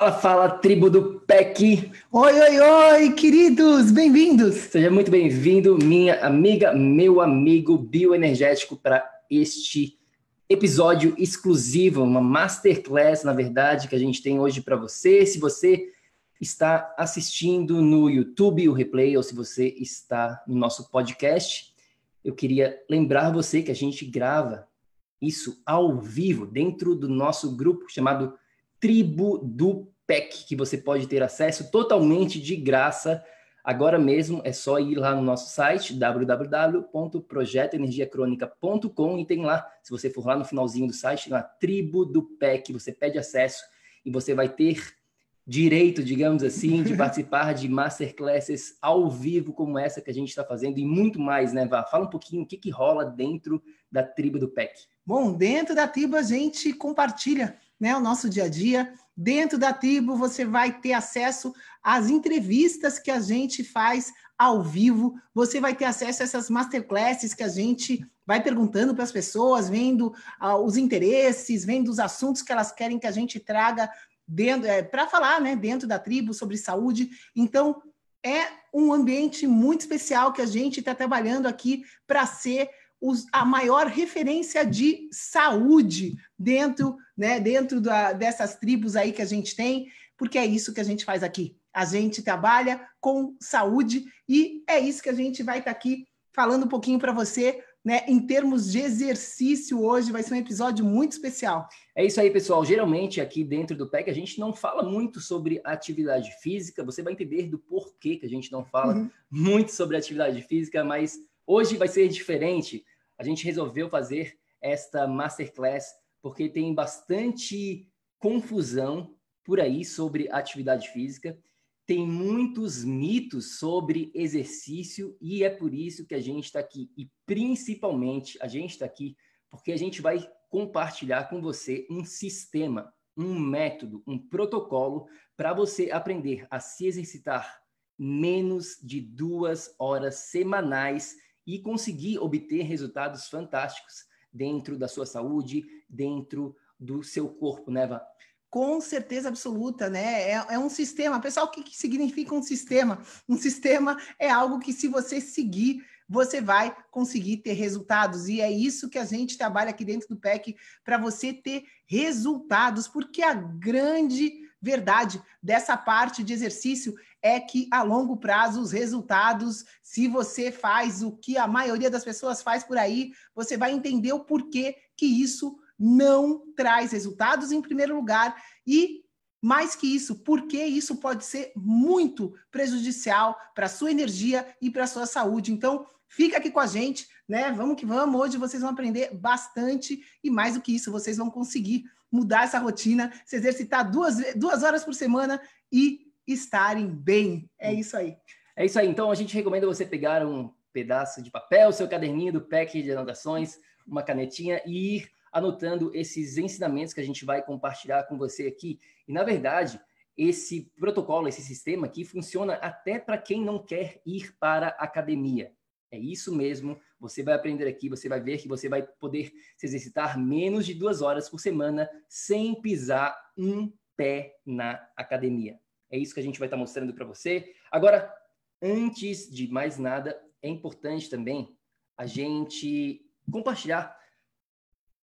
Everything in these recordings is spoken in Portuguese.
Fala, fala, tribo do PEC! Oi, oi, oi, queridos, bem-vindos! Seja muito bem-vindo, minha amiga, meu amigo bioenergético, para este episódio exclusivo, uma masterclass, na verdade, que a gente tem hoje para você. Se você está assistindo no YouTube o replay, ou se você está no nosso podcast, eu queria lembrar você que a gente grava isso ao vivo dentro do nosso grupo chamado Tribo do PEC, que você pode ter acesso totalmente de graça. Agora mesmo é só ir lá no nosso site www.projetoenergiacronica.com e tem lá, se você for lá no finalzinho do site, na Tribo do PEC, você pede acesso e você vai ter direito, digamos assim, de participar de masterclasses ao vivo como essa que a gente está fazendo e muito mais, né, Vá? Fala um pouquinho o que, que rola dentro da tribo do PEC. Bom, dentro da tribo a gente compartilha né, o nosso dia a dia. Dentro da tribo você vai ter acesso às entrevistas que a gente faz ao vivo, você vai ter acesso a essas masterclasses que a gente vai perguntando para as pessoas, vendo uh, os interesses, vendo os assuntos que elas querem que a gente traga é, para falar, né, dentro da tribo sobre saúde. Então, é um ambiente muito especial que a gente está trabalhando aqui para ser os, a maior referência de saúde dentro, né, dentro da, dessas tribos aí que a gente tem, porque é isso que a gente faz aqui. A gente trabalha com saúde e é isso que a gente vai estar tá aqui falando um pouquinho para você, né, em termos de exercício hoje, vai ser um episódio muito especial. É isso aí, pessoal. Geralmente aqui dentro do PEC a gente não fala muito sobre atividade física, você vai entender do porquê que a gente não fala uhum. muito sobre atividade física, mas hoje vai ser diferente a gente resolveu fazer esta masterclass porque tem bastante confusão por aí sobre atividade física, tem muitos mitos sobre exercício e é por isso que a gente está aqui. E principalmente a gente está aqui porque a gente vai compartilhar com você um sistema, um método, um protocolo para você aprender a se exercitar menos de duas horas semanais e conseguir obter resultados fantásticos dentro da sua saúde, dentro do seu corpo, né, Vá? Com certeza absoluta, né? É, é um sistema. Pessoal, o que, que significa um sistema? Um sistema é algo que, se você seguir, você vai conseguir ter resultados. E é isso que a gente trabalha aqui dentro do PEC para você ter resultados, porque a grande verdade dessa parte de exercício é que a longo prazo os resultados, se você faz o que a maioria das pessoas faz por aí, você vai entender o porquê que isso não traz resultados em primeiro lugar e mais que isso, porque isso pode ser muito prejudicial para sua energia e para sua saúde. Então, fica aqui com a gente, né? Vamos que vamos. Hoje vocês vão aprender bastante e mais do que isso, vocês vão conseguir mudar essa rotina, se exercitar duas, duas horas por semana e estarem bem. É isso aí. É isso aí. Então, a gente recomenda você pegar um pedaço de papel, seu caderninho do pack de anotações, uma canetinha e ir anotando esses ensinamentos que a gente vai compartilhar com você aqui. E, na verdade, esse protocolo, esse sistema aqui funciona até para quem não quer ir para a academia. É isso mesmo. Você vai aprender aqui, você vai ver que você vai poder se exercitar menos de duas horas por semana sem pisar um pé na academia. É isso que a gente vai estar mostrando para você. Agora, antes de mais nada, é importante também a gente compartilhar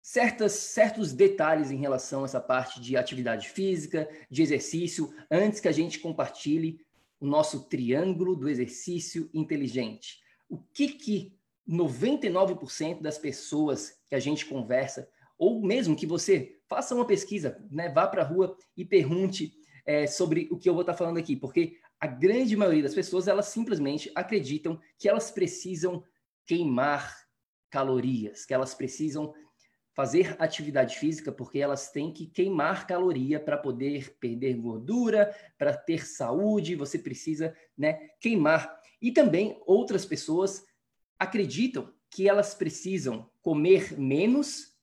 certas, certos detalhes em relação a essa parte de atividade física, de exercício, antes que a gente compartilhe o nosso triângulo do exercício inteligente. O que que 99% das pessoas que a gente conversa, ou mesmo que você faça uma pesquisa, né, vá para a rua e pergunte é, sobre o que eu vou estar tá falando aqui, porque a grande maioria das pessoas elas simplesmente acreditam que elas precisam queimar calorias, que elas precisam fazer atividade física porque elas têm que queimar caloria para poder perder gordura, para ter saúde, você precisa, né, queimar. E também outras pessoas acreditam que elas precisam comer menos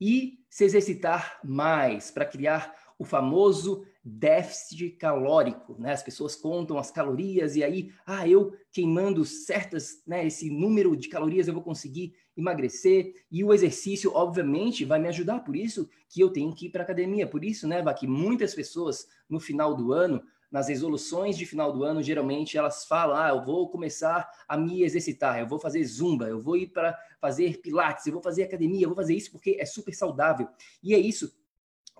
e se exercitar mais para criar o famoso déficit calórico, né? As pessoas contam as calorias e aí, ah, eu queimando certas, né, esse número de calorias eu vou conseguir emagrecer e o exercício obviamente vai me ajudar, por isso que eu tenho que ir para academia, por isso, né, que muitas pessoas no final do ano, nas resoluções de final do ano, geralmente elas falam: "Ah, eu vou começar a me exercitar, eu vou fazer zumba, eu vou ir para fazer pilates, eu vou fazer academia, eu vou fazer isso porque é super saudável". E é isso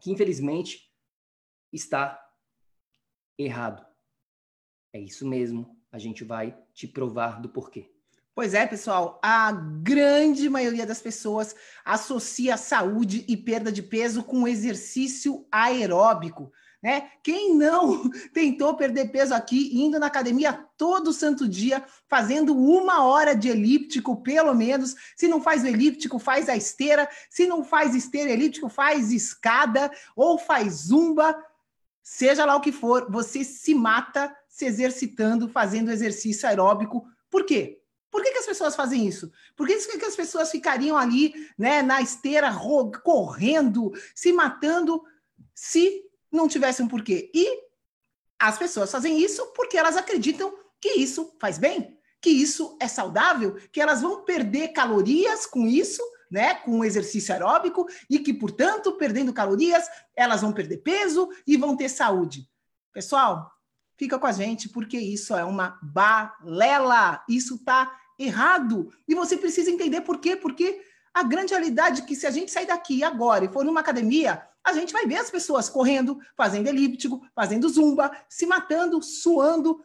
que infelizmente está errado. É isso mesmo. A gente vai te provar do porquê. Pois é, pessoal, a grande maioria das pessoas associa saúde e perda de peso com exercício aeróbico, né? Quem não tentou perder peso aqui, indo na academia todo santo dia, fazendo uma hora de elíptico, pelo menos. Se não faz o elíptico, faz a esteira. Se não faz esteira elíptico, faz escada ou faz zumba seja lá o que for, você se mata se exercitando, fazendo exercício aeróbico. Por quê? Por que, que as pessoas fazem isso? Por que, que as pessoas ficariam ali, né, na esteira, correndo, se matando, se não tivesse um porquê? E as pessoas fazem isso porque elas acreditam que isso faz bem, que isso é saudável, que elas vão perder calorias com isso né, com o exercício aeróbico e que, portanto, perdendo calorias, elas vão perder peso e vão ter saúde. Pessoal, fica com a gente porque isso é uma balela. Isso está errado. E você precisa entender por quê? Porque a grande realidade é que se a gente sair daqui agora e for numa academia, a gente vai ver as pessoas correndo, fazendo elíptico, fazendo zumba, se matando, suando,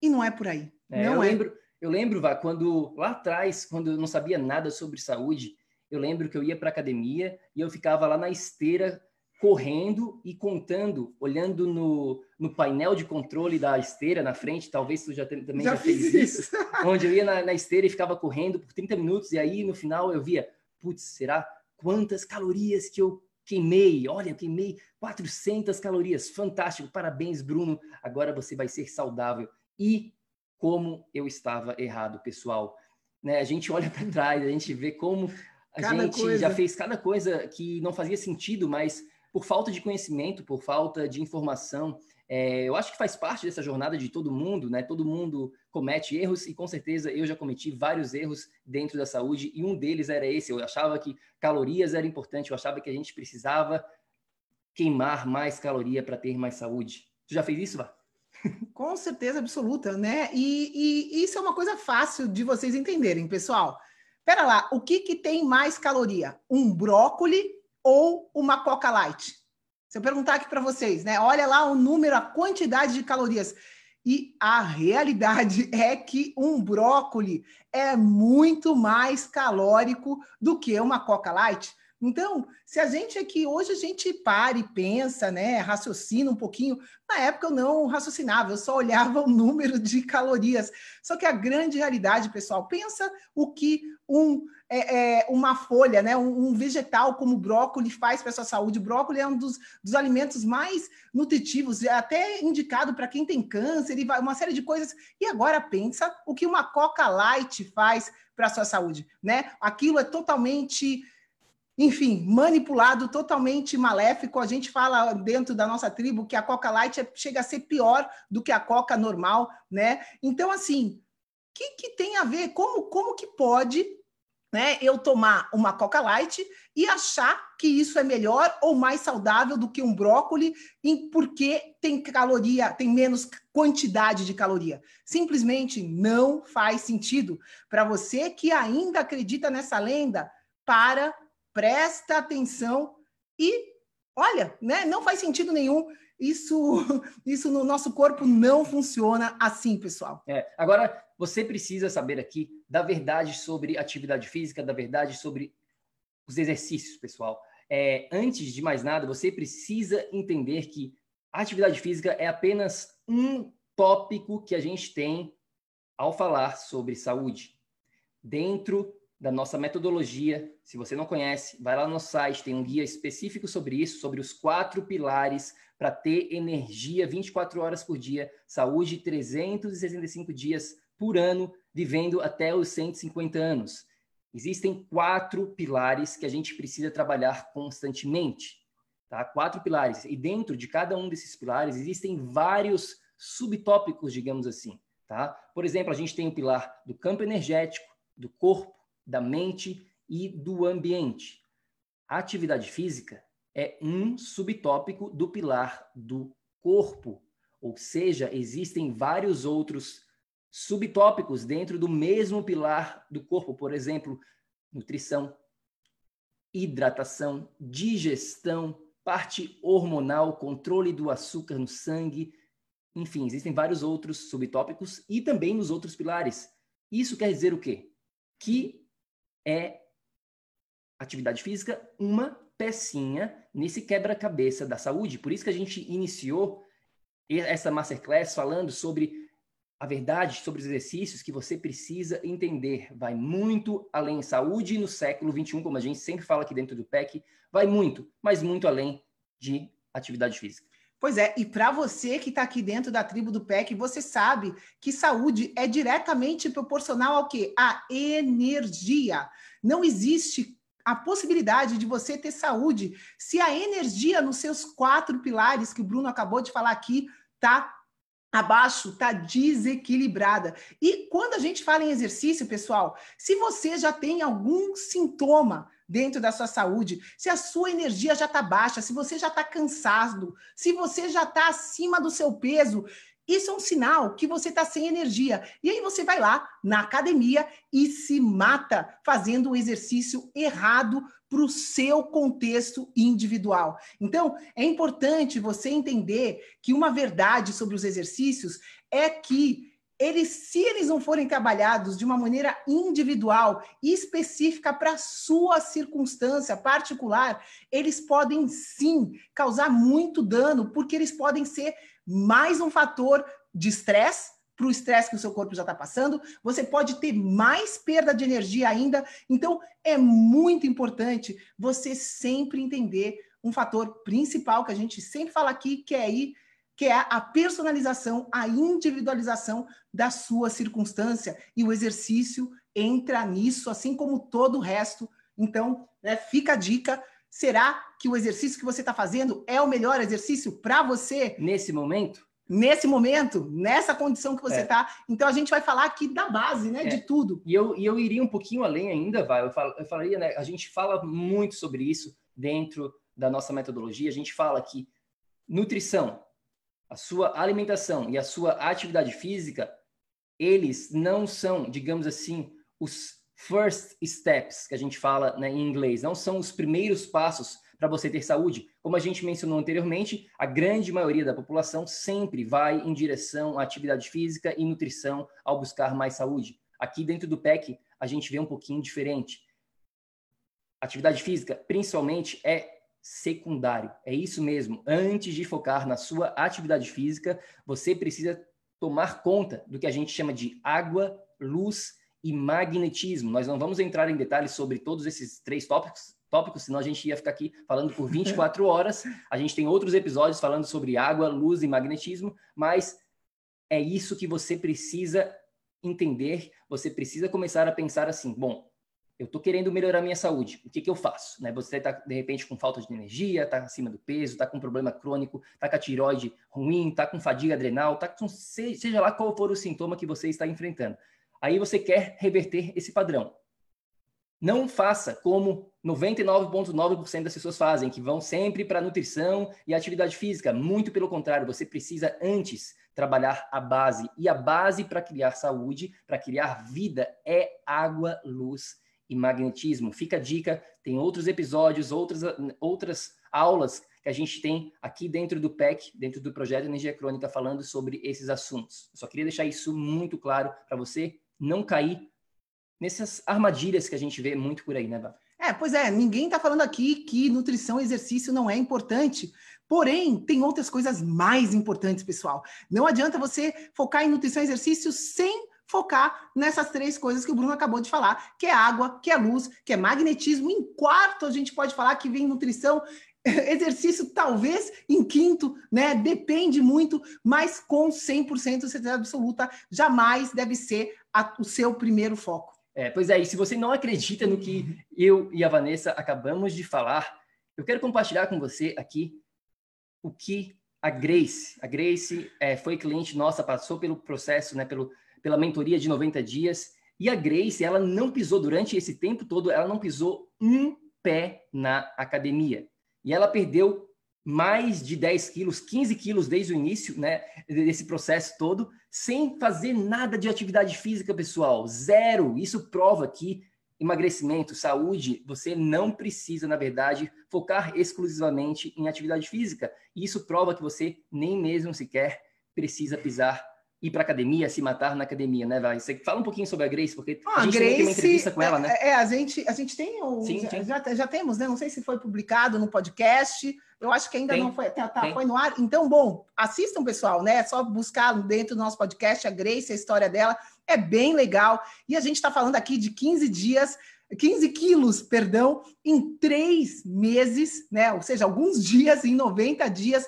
e não é por aí. É, não eu é. lembro, eu lembro, Vá, quando lá atrás, quando eu não sabia nada sobre saúde, eu lembro que eu ia para academia e eu ficava lá na esteira correndo e contando, olhando no, no painel de controle da esteira na frente, talvez tu já também já, já fez isso, isso. onde eu ia na, na, esteira e ficava correndo por 30 minutos e aí no final eu via, putz, será quantas calorias que eu queimei? Olha, queimei 400 calorias, fantástico, parabéns Bruno, agora você vai ser saudável. E como eu estava errado, pessoal. Né? A gente olha para trás, a gente vê como a cada gente coisa. já fez cada coisa que não fazia sentido, mas por falta de conhecimento, por falta de informação, é, eu acho que faz parte dessa jornada de todo mundo, né? Todo mundo comete erros e com certeza eu já cometi vários erros dentro da saúde e um deles era esse. Eu achava que calorias era importante, eu achava que a gente precisava queimar mais caloria para ter mais saúde. Tu já fez isso, Vá? Com certeza absoluta, né? E, e, isso é uma coisa fácil de vocês entenderem, pessoal. Pera lá, o que, que tem mais caloria? Um brócoli ou uma Coca Light? Se eu perguntar aqui para vocês, né? Olha lá o número, a quantidade de calorias. E a realidade é que um brócoli é muito mais calórico do que uma Coca Light. Então, se a gente aqui hoje a gente para e pensa, né, raciocina um pouquinho, na época eu não raciocinava, eu só olhava o número de calorias. Só que a grande realidade, pessoal, pensa o que um, é, é, uma folha, né, um, um, vegetal como o brócolis faz para a sua saúde. O brócolis é um dos, dos alimentos mais nutritivos, é até indicado para quem tem câncer e uma série de coisas. E agora pensa o que uma Coca Light faz para a sua saúde, né? Aquilo é totalmente enfim, manipulado, totalmente maléfico. A gente fala dentro da nossa tribo que a Coca Light é, chega a ser pior do que a Coca normal, né? Então, assim, que, que tem a ver? Como, como que pode né, eu tomar uma Coca Light e achar que isso é melhor ou mais saudável do que um brócoli, porque tem caloria, tem menos quantidade de caloria. Simplesmente não faz sentido. Para você que ainda acredita nessa lenda, para, presta atenção e olha, né, não faz sentido nenhum. Isso, isso no nosso corpo não funciona assim, pessoal. É, agora, você precisa saber aqui da verdade sobre atividade física, da verdade sobre os exercícios, pessoal. É, antes de mais nada, você precisa entender que a atividade física é apenas um tópico que a gente tem ao falar sobre saúde. Dentro da nossa metodologia, se você não conhece, vai lá no nosso site, tem um guia específico sobre isso, sobre os quatro pilares para ter energia 24 horas por dia, saúde 365 dias por ano, vivendo até os 150 anos. Existem quatro pilares que a gente precisa trabalhar constantemente. Tá? Quatro pilares. E dentro de cada um desses pilares existem vários subtópicos, digamos assim. Tá? Por exemplo, a gente tem o pilar do campo energético, do corpo, da mente e do ambiente. A atividade física é um subtópico do pilar do corpo, ou seja, existem vários outros subtópicos dentro do mesmo pilar do corpo, por exemplo, nutrição, hidratação, digestão, parte hormonal, controle do açúcar no sangue, enfim, existem vários outros subtópicos e também nos outros pilares. Isso quer dizer o quê? Que é atividade física uma pecinha nesse quebra-cabeça da saúde. Por isso que a gente iniciou essa masterclass falando sobre a verdade sobre os exercícios que você precisa entender vai muito além. Saúde no século 21, como a gente sempre fala aqui dentro do PEC, vai muito, mas muito além de atividade física. Pois é, e para você que está aqui dentro da tribo do PEC, você sabe que saúde é diretamente proporcional ao quê? A energia. Não existe a possibilidade de você ter saúde se a energia nos seus quatro pilares que o Bruno acabou de falar aqui tá abaixo está desequilibrada. E quando a gente fala em exercício, pessoal, se você já tem algum sintoma dentro da sua saúde, se a sua energia já está baixa, se você já está cansado, se você já está acima do seu peso, isso é um sinal que você está sem energia. E aí você vai lá na academia e se mata fazendo o exercício errado para o seu contexto individual. Então, é importante você entender que uma verdade sobre os exercícios é que eles, se eles não forem trabalhados de uma maneira individual e específica para sua circunstância particular, eles podem sim causar muito dano, porque eles podem ser mais um fator de estresse para o estresse que o seu corpo já está passando, você pode ter mais perda de energia ainda. Então, é muito importante você sempre entender um fator principal que a gente sempre fala aqui, que é aí, que é a personalização, a individualização da sua circunstância. E o exercício entra nisso, assim como todo o resto. Então, né, fica a dica. Será que o exercício que você está fazendo é o melhor exercício para você? Nesse momento? Nesse momento, nessa condição que você está. É. Então, a gente vai falar aqui da base, né? É. De tudo. E eu, e eu iria um pouquinho além ainda, vai. Eu, falo, eu falaria, né? A gente fala muito sobre isso dentro da nossa metodologia. A gente fala que nutrição, a sua alimentação e a sua atividade física, eles não são, digamos assim, os first steps que a gente fala né, em inglês, não são os primeiros passos para você ter saúde. Como a gente mencionou anteriormente, a grande maioria da população sempre vai em direção à atividade física e nutrição ao buscar mais saúde. Aqui dentro do PEC, a gente vê um pouquinho diferente. Atividade física, principalmente, é secundário. É isso mesmo. Antes de focar na sua atividade física, você precisa tomar conta do que a gente chama de água, luz e magnetismo. Nós não vamos entrar em detalhes sobre todos esses três tópicos, tópicos, senão a gente ia ficar aqui falando por 24 horas. A gente tem outros episódios falando sobre água, luz e magnetismo, mas é isso que você precisa entender. Você precisa começar a pensar assim: bom, eu estou querendo melhorar minha saúde, o que, que eu faço? Né? Você está, de repente, com falta de energia, está acima do peso, está com problema crônico, está com a tiroide ruim, está com fadiga adrenal, está com seja lá qual for o sintoma que você está enfrentando. aí você quer reverter esse padrão. Não faça como 99,9% das pessoas fazem, que vão sempre para nutrição e atividade física. Muito pelo contrário, você precisa antes trabalhar a base. E a base para criar saúde, para criar vida, é água, luz e magnetismo. Fica a dica, tem outros episódios, outras, outras aulas que a gente tem aqui dentro do PEC, dentro do projeto Energia Crônica, falando sobre esses assuntos. Só queria deixar isso muito claro para você não cair nessas armadilhas que a gente vê muito por aí, né, Bá? É, pois é, ninguém está falando aqui que nutrição e exercício não é importante. Porém, tem outras coisas mais importantes, pessoal. Não adianta você focar em nutrição e exercício sem focar nessas três coisas que o Bruno acabou de falar, que é água, que é luz, que é magnetismo. Em quarto, a gente pode falar que vem nutrição, exercício talvez em quinto, né? Depende muito, mas com 100% de certeza absoluta, jamais deve ser a, o seu primeiro foco. É, pois é, e se você não acredita no que eu e a Vanessa acabamos de falar, eu quero compartilhar com você aqui o que a Grace, a Grace é, foi cliente nossa, passou pelo processo, né, pelo, pela mentoria de 90 dias, e a Grace, ela não pisou durante esse tempo todo, ela não pisou um pé na academia. E ela perdeu mais de 10 quilos, 15 quilos desde o início, né, desse processo todo, sem fazer nada de atividade física, pessoal. Zero. Isso prova que emagrecimento, saúde, você não precisa, na verdade, focar exclusivamente em atividade física. E isso prova que você nem mesmo sequer precisa pisar ir para academia, se matar na academia, né, vai? Você fala um pouquinho sobre a Grace, porque ah, a gente Grace, tem uma entrevista com ela, né? É, é, a gente, a gente tem um, sim, já, já, já, temos, né? Não sei se foi publicado no podcast. Eu acho que ainda tem, não foi, tá, tá foi no ar. Então, bom, assistam, pessoal, né? É só buscar dentro do nosso podcast a Grace, a história dela. É bem legal. E a gente está falando aqui de 15 dias 15 quilos, perdão, em três meses, né? Ou seja, alguns dias, em 90 dias.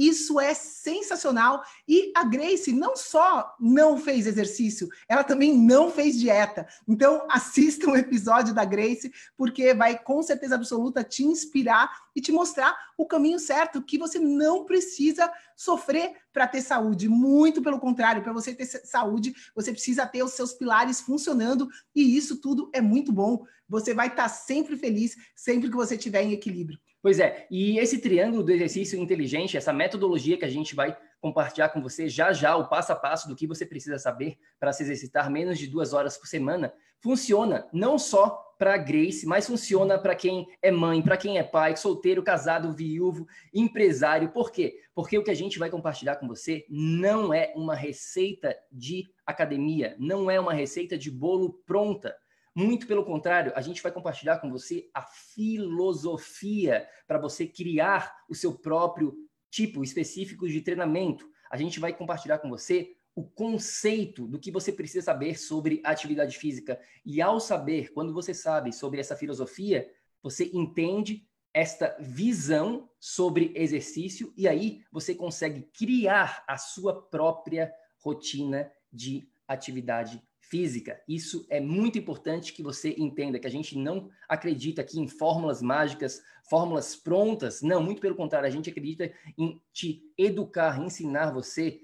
Isso é sensacional. E a Grace não só não fez exercício, ela também não fez dieta. Então, assista um episódio da Grace, porque vai com certeza absoluta te inspirar e te mostrar o caminho certo, que você não precisa sofrer para ter saúde. Muito pelo contrário, para você ter saúde, você precisa ter os seus pilares funcionando e isso tudo é muito bom. Você vai estar tá sempre feliz sempre que você estiver em equilíbrio. Pois é, e esse triângulo do exercício inteligente, essa metodologia que a gente vai compartilhar com você já já, o passo a passo do que você precisa saber para se exercitar menos de duas horas por semana, funciona não só para Grace, mas funciona para quem é mãe, para quem é pai, solteiro, casado, viúvo, empresário. Por quê? Porque o que a gente vai compartilhar com você não é uma receita de academia, não é uma receita de bolo pronta. Muito pelo contrário, a gente vai compartilhar com você a filosofia para você criar o seu próprio tipo específico de treinamento. A gente vai compartilhar com você o conceito do que você precisa saber sobre atividade física. E ao saber, quando você sabe sobre essa filosofia, você entende esta visão sobre exercício e aí você consegue criar a sua própria rotina de atividade física. Isso é muito importante que você entenda que a gente não acredita aqui em fórmulas mágicas, fórmulas prontas. Não, muito pelo contrário, a gente acredita em te educar, ensinar você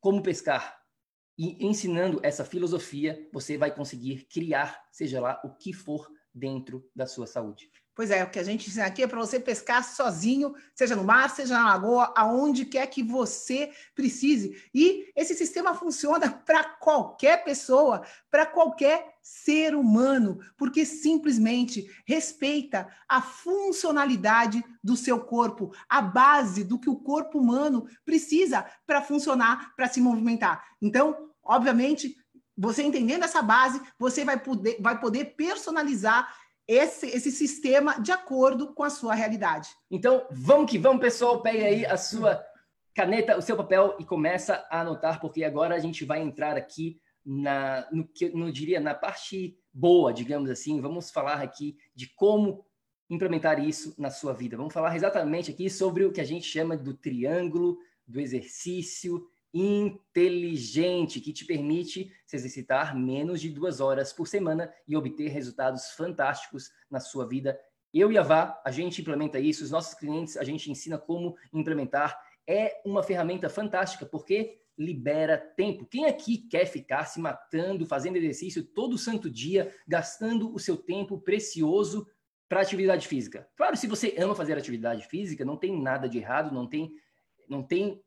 como pescar. E ensinando essa filosofia, você vai conseguir criar, seja lá o que for, dentro da sua saúde. Pois é, o que a gente ensina aqui é para você pescar sozinho, seja no mar, seja na lagoa, aonde quer que você precise. E esse sistema funciona para qualquer pessoa, para qualquer ser humano, porque simplesmente respeita a funcionalidade do seu corpo, a base do que o corpo humano precisa para funcionar, para se movimentar. Então, obviamente, você entendendo essa base, você vai poder, vai poder personalizar esse, esse sistema de acordo com a sua realidade. Então, vamos que vamos, pessoal. Pegue aí a sua caneta, o seu papel e começa a anotar, porque agora a gente vai entrar aqui na, no que eu diria, na parte boa, digamos assim. Vamos falar aqui de como implementar isso na sua vida. Vamos falar exatamente aqui sobre o que a gente chama do triângulo do exercício inteligente que te permite se exercitar menos de duas horas por semana e obter resultados fantásticos na sua vida. Eu e a Vá, a gente implementa isso, os nossos clientes, a gente ensina como implementar é uma ferramenta fantástica, porque libera tempo. Quem aqui quer ficar se matando, fazendo exercício todo santo dia, gastando o seu tempo precioso para atividade física? Claro, se você ama fazer atividade física, não tem nada de errado, não tem, não tem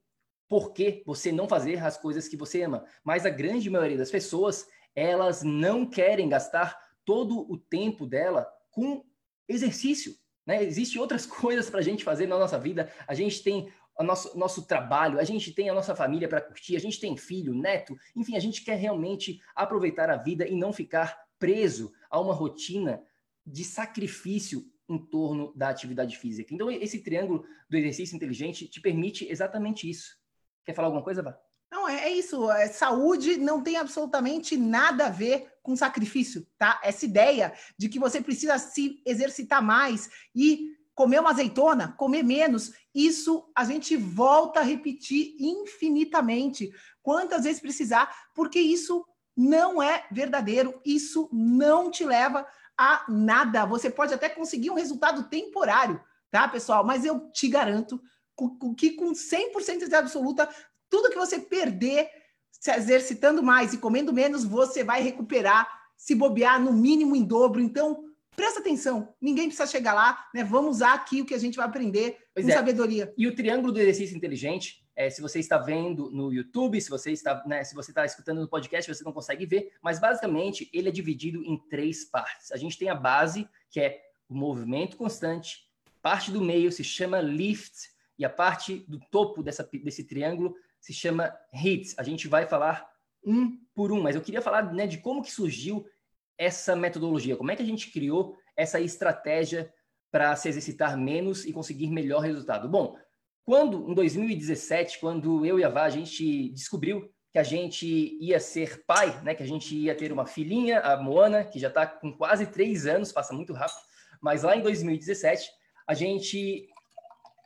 por que você não fazer as coisas que você ama. Mas a grande maioria das pessoas, elas não querem gastar todo o tempo dela com exercício. Né? Existem outras coisas para a gente fazer na nossa vida. A gente tem o nosso, nosso trabalho, a gente tem a nossa família para curtir, a gente tem filho, neto, enfim, a gente quer realmente aproveitar a vida e não ficar preso a uma rotina de sacrifício em torno da atividade física. Então, esse triângulo do exercício inteligente te permite exatamente isso. Quer falar alguma coisa, Vá? Não, é, é isso. É, saúde não tem absolutamente nada a ver com sacrifício, tá? Essa ideia de que você precisa se exercitar mais e comer uma azeitona, comer menos, isso a gente volta a repetir infinitamente, quantas vezes precisar, porque isso não é verdadeiro, isso não te leva a nada. Você pode até conseguir um resultado temporário, tá, pessoal? Mas eu te garanto que com 100% de absoluta, tudo que você perder se exercitando mais e comendo menos, você vai recuperar, se bobear no mínimo em dobro. Então, Presta atenção, ninguém precisa chegar lá, né? Vamos usar aqui o que a gente vai aprender pois com é. sabedoria. E o triângulo do exercício inteligente, é, se você está vendo no YouTube, se você está, né, se você está escutando no podcast, você não consegue ver, mas basicamente ele é dividido em três partes. A gente tem a base, que é o movimento constante, parte do meio se chama lift e a parte do topo dessa, desse triângulo se chama hit. A gente vai falar um por um, mas eu queria falar né, de como que surgiu essa metodologia? Como é que a gente criou essa estratégia para se exercitar menos e conseguir melhor resultado? Bom, quando em 2017, quando eu e a Vá a gente descobriu que a gente ia ser pai, né, que a gente ia ter uma filhinha, a Moana, que já está com quase três anos, passa muito rápido, mas lá em 2017 a gente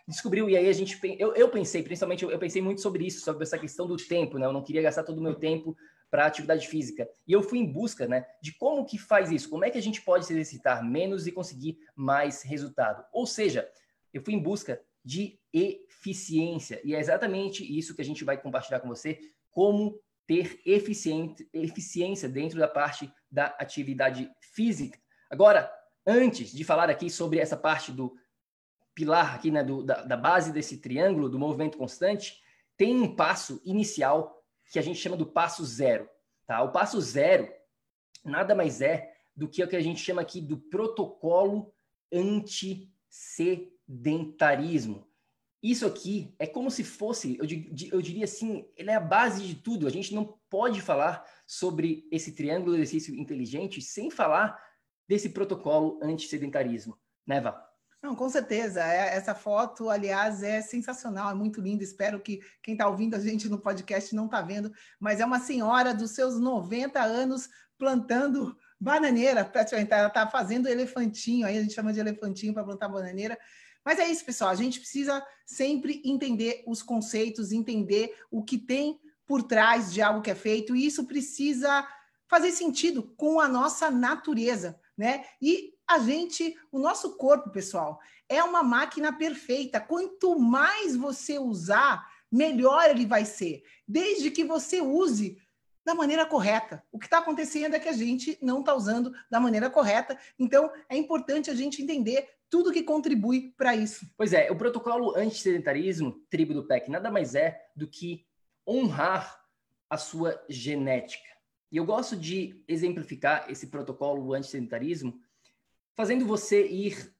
descobriu, e aí a gente, eu, eu pensei, principalmente, eu, eu pensei muito sobre isso, sobre essa questão do tempo, né, eu não queria gastar todo o meu tempo para atividade física. E eu fui em busca né, de como que faz isso, como é que a gente pode se exercitar menos e conseguir mais resultado. Ou seja, eu fui em busca de eficiência. E é exatamente isso que a gente vai compartilhar com você, como ter eficiência dentro da parte da atividade física. Agora, antes de falar aqui sobre essa parte do pilar aqui, né, do, da, da base desse triângulo do movimento constante, tem um passo inicial que a gente chama do passo zero. Tá? O passo zero nada mais é do que o que a gente chama aqui do protocolo antissedentarismo. Isso aqui é como se fosse, eu, eu diria assim, ele é a base de tudo. A gente não pode falar sobre esse triângulo de exercício inteligente sem falar desse protocolo antissedentarismo, né, Val? Não, com certeza. É, essa foto, aliás, é sensacional, é muito linda. Espero que quem está ouvindo a gente no podcast não está vendo, mas é uma senhora dos seus 90 anos plantando bananeira. Praticamente, ela está fazendo elefantinho, aí a gente chama de elefantinho para plantar bananeira. Mas é isso, pessoal. A gente precisa sempre entender os conceitos, entender o que tem por trás de algo que é feito, e isso precisa fazer sentido com a nossa natureza, né? E a gente, o nosso corpo, pessoal, é uma máquina perfeita. Quanto mais você usar, melhor ele vai ser, desde que você use da maneira correta. O que está acontecendo é que a gente não está usando da maneira correta. Então, é importante a gente entender tudo que contribui para isso. Pois é, o protocolo anti-sedentarismo, tribo do PEC, nada mais é do que honrar a sua genética. E eu gosto de exemplificar esse protocolo anti-sedentarismo fazendo você ir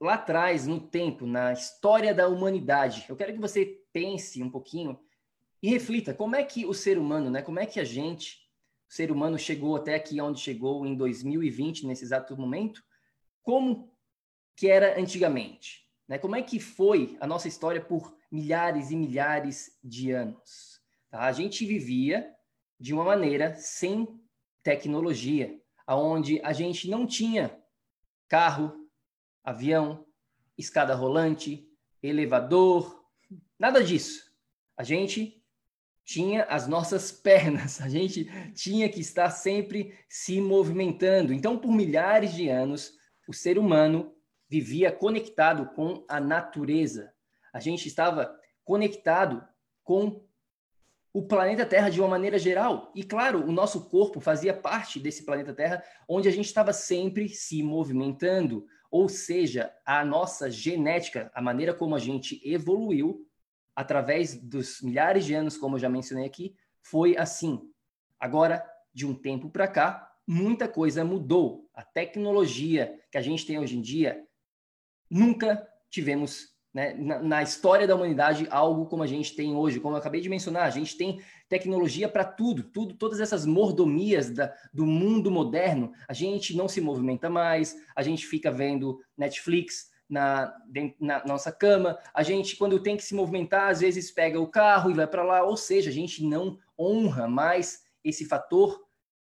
lá atrás no tempo, na história da humanidade. Eu quero que você pense um pouquinho e reflita como é que o ser humano, né, como é que a gente, o ser humano chegou até aqui onde chegou em 2020, nesse exato momento, como que era antigamente, né? Como é que foi a nossa história por milhares e milhares de anos? Tá? A gente vivia de uma maneira sem tecnologia, aonde a gente não tinha carro, avião, escada rolante, elevador, nada disso. A gente tinha as nossas pernas, a gente tinha que estar sempre se movimentando. Então, por milhares de anos, o ser humano vivia conectado com a natureza. A gente estava conectado com o planeta Terra de uma maneira geral. E claro, o nosso corpo fazia parte desse planeta Terra, onde a gente estava sempre se movimentando. Ou seja, a nossa genética, a maneira como a gente evoluiu, através dos milhares de anos, como eu já mencionei aqui, foi assim. Agora, de um tempo para cá, muita coisa mudou. A tecnologia que a gente tem hoje em dia, nunca tivemos né, na, na, história da humanidade algo como a gente tem hoje. Como eu acabei de mencionar, a gente tem tecnologia para tudo, tudo, todas essas mordomias da, do mundo moderno. A gente não se movimenta mais, a gente fica vendo Netflix na, na nossa cama, a gente, quando tem que se movimentar, às vezes pega o carro e vai para lá, ou seja, a gente não honra mais esse fator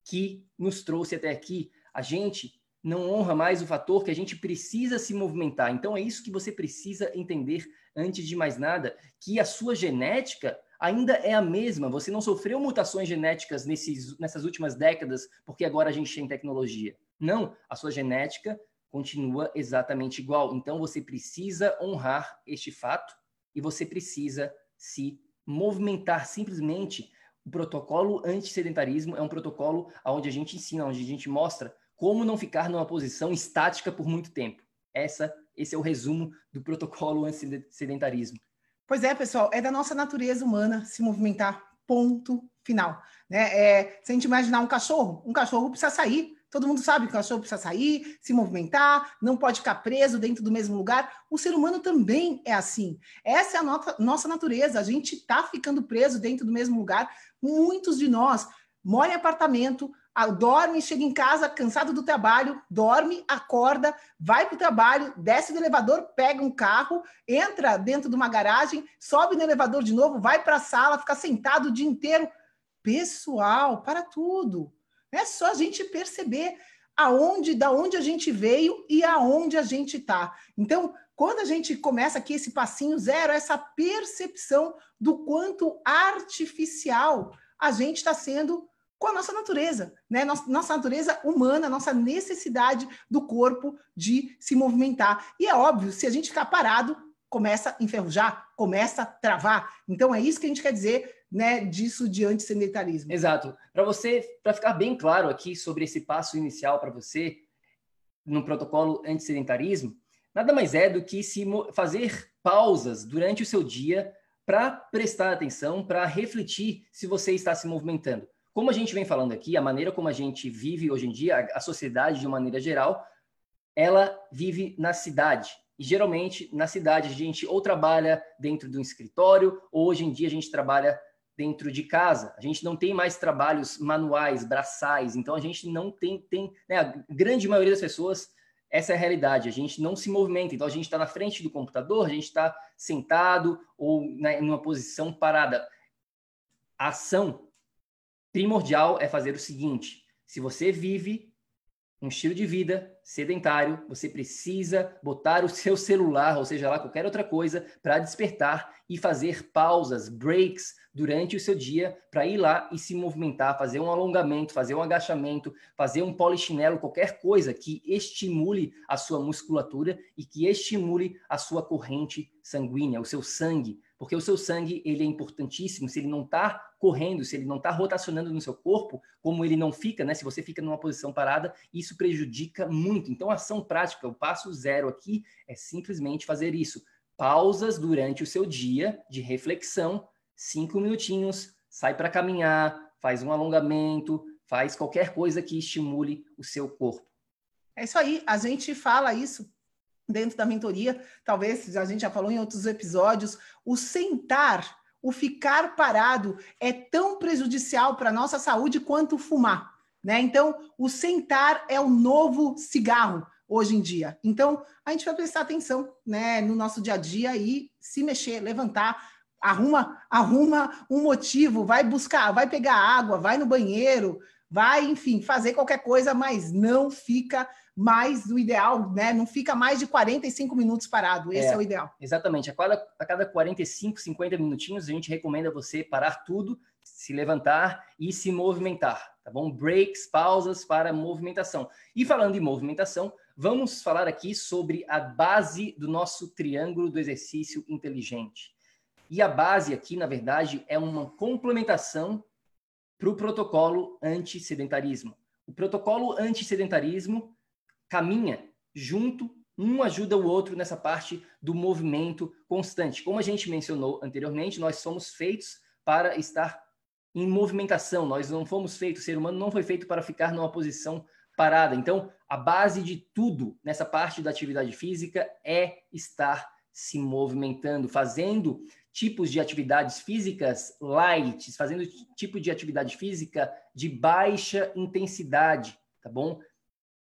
que nos trouxe até aqui. A gente não honra mais o fator que a gente precisa se movimentar. Então é isso que você precisa entender antes de mais nada, que a sua genética ainda é a mesma. Você não sofreu mutações genéticas nesses, nessas últimas décadas porque agora a gente tem tecnologia. Não, a sua genética continua exatamente igual. Então você precisa honrar este fato e você precisa se movimentar simplesmente. O protocolo anti-sedentarismo é um protocolo onde a gente ensina, onde a gente mostra como não ficar numa posição estática por muito tempo. Essa, esse é o resumo do protocolo anti-sedentarismo. Pois é, pessoal, é da nossa natureza humana se movimentar, ponto final. Né? É, se a gente imaginar um cachorro, um cachorro precisa sair. Todo mundo sabe que o cachorro precisa sair, se movimentar, não pode ficar preso dentro do mesmo lugar. O ser humano também é assim. Essa é a nossa, nossa natureza. A gente está ficando preso dentro do mesmo lugar. Muitos de nós moram em apartamento, dorme, chega em casa cansado do trabalho, dorme, acorda, vai para o trabalho, desce do elevador, pega um carro, entra dentro de uma garagem, sobe no elevador de novo, vai para a sala, fica sentado o dia inteiro. Pessoal, para tudo. É só a gente perceber aonde, da onde a gente veio e aonde a gente está. Então, quando a gente começa aqui esse passinho zero, essa percepção do quanto artificial a gente está sendo com a nossa natureza, né? Nossa, nossa, natureza humana, nossa necessidade do corpo de se movimentar. E é óbvio, se a gente ficar parado, começa a enferrujar, começa a travar. Então é isso que a gente quer dizer, né, disso de antissedentarismo. Exato. Para você, para ficar bem claro aqui sobre esse passo inicial para você no protocolo antissedentarismo, nada mais é do que se fazer pausas durante o seu dia para prestar atenção, para refletir se você está se movimentando. Como a gente vem falando aqui, a maneira como a gente vive hoje em dia, a sociedade de uma maneira geral, ela vive na cidade. E geralmente na cidade a gente ou trabalha dentro do escritório, ou hoje em dia a gente trabalha dentro de casa. A gente não tem mais trabalhos manuais, braçais, então a gente não tem, tem né, a grande maioria das pessoas, essa é a realidade, a gente não se movimenta, então a gente está na frente do computador, a gente está sentado ou né, em uma posição parada. A ação primordial é fazer o seguinte: se você vive um estilo de vida sedentário, você precisa botar o seu celular, ou seja lá qualquer outra coisa, para despertar e fazer pausas, breaks durante o seu dia para ir lá e se movimentar, fazer um alongamento, fazer um agachamento, fazer um polichinelo, qualquer coisa que estimule a sua musculatura e que estimule a sua corrente sanguínea, o seu sangue, porque o seu sangue ele é importantíssimo. Se ele não está correndo, se ele não está rotacionando no seu corpo, como ele não fica, né? Se você fica numa posição parada, isso prejudica muito. Então, ação prática, o passo zero aqui é simplesmente fazer isso. Pausas durante o seu dia de reflexão, cinco minutinhos, sai para caminhar, faz um alongamento, faz qualquer coisa que estimule o seu corpo. É isso aí. A gente fala isso dentro da mentoria, talvez a gente já falou em outros episódios, o sentar, o ficar parado é tão prejudicial para a nossa saúde quanto fumar. Né? Então, o sentar é o novo cigarro hoje em dia. Então, a gente vai prestar atenção né, no nosso dia a dia e se mexer, levantar, arruma, arruma um motivo, vai buscar, vai pegar água, vai no banheiro, vai, enfim, fazer qualquer coisa, mas não fica mais do ideal, né? Não fica mais de 45 minutos parado. Esse é, é o ideal. Exatamente. A cada, a cada 45, 50 minutinhos, a gente recomenda você parar tudo, se levantar e se movimentar, tá bom? Breaks, pausas para movimentação. E falando em movimentação, vamos falar aqui sobre a base do nosso triângulo do exercício inteligente. E a base aqui, na verdade, é uma complementação para o protocolo anti-sedentarismo. O protocolo anti-sedentarismo caminha junto, um ajuda o outro nessa parte do movimento constante. Como a gente mencionou anteriormente, nós somos feitos para estar em movimentação. Nós não fomos feitos, o ser humano não foi feito para ficar numa posição parada. Então, a base de tudo nessa parte da atividade física é estar se movimentando, fazendo tipos de atividades físicas light, fazendo tipo de atividade física de baixa intensidade, tá bom?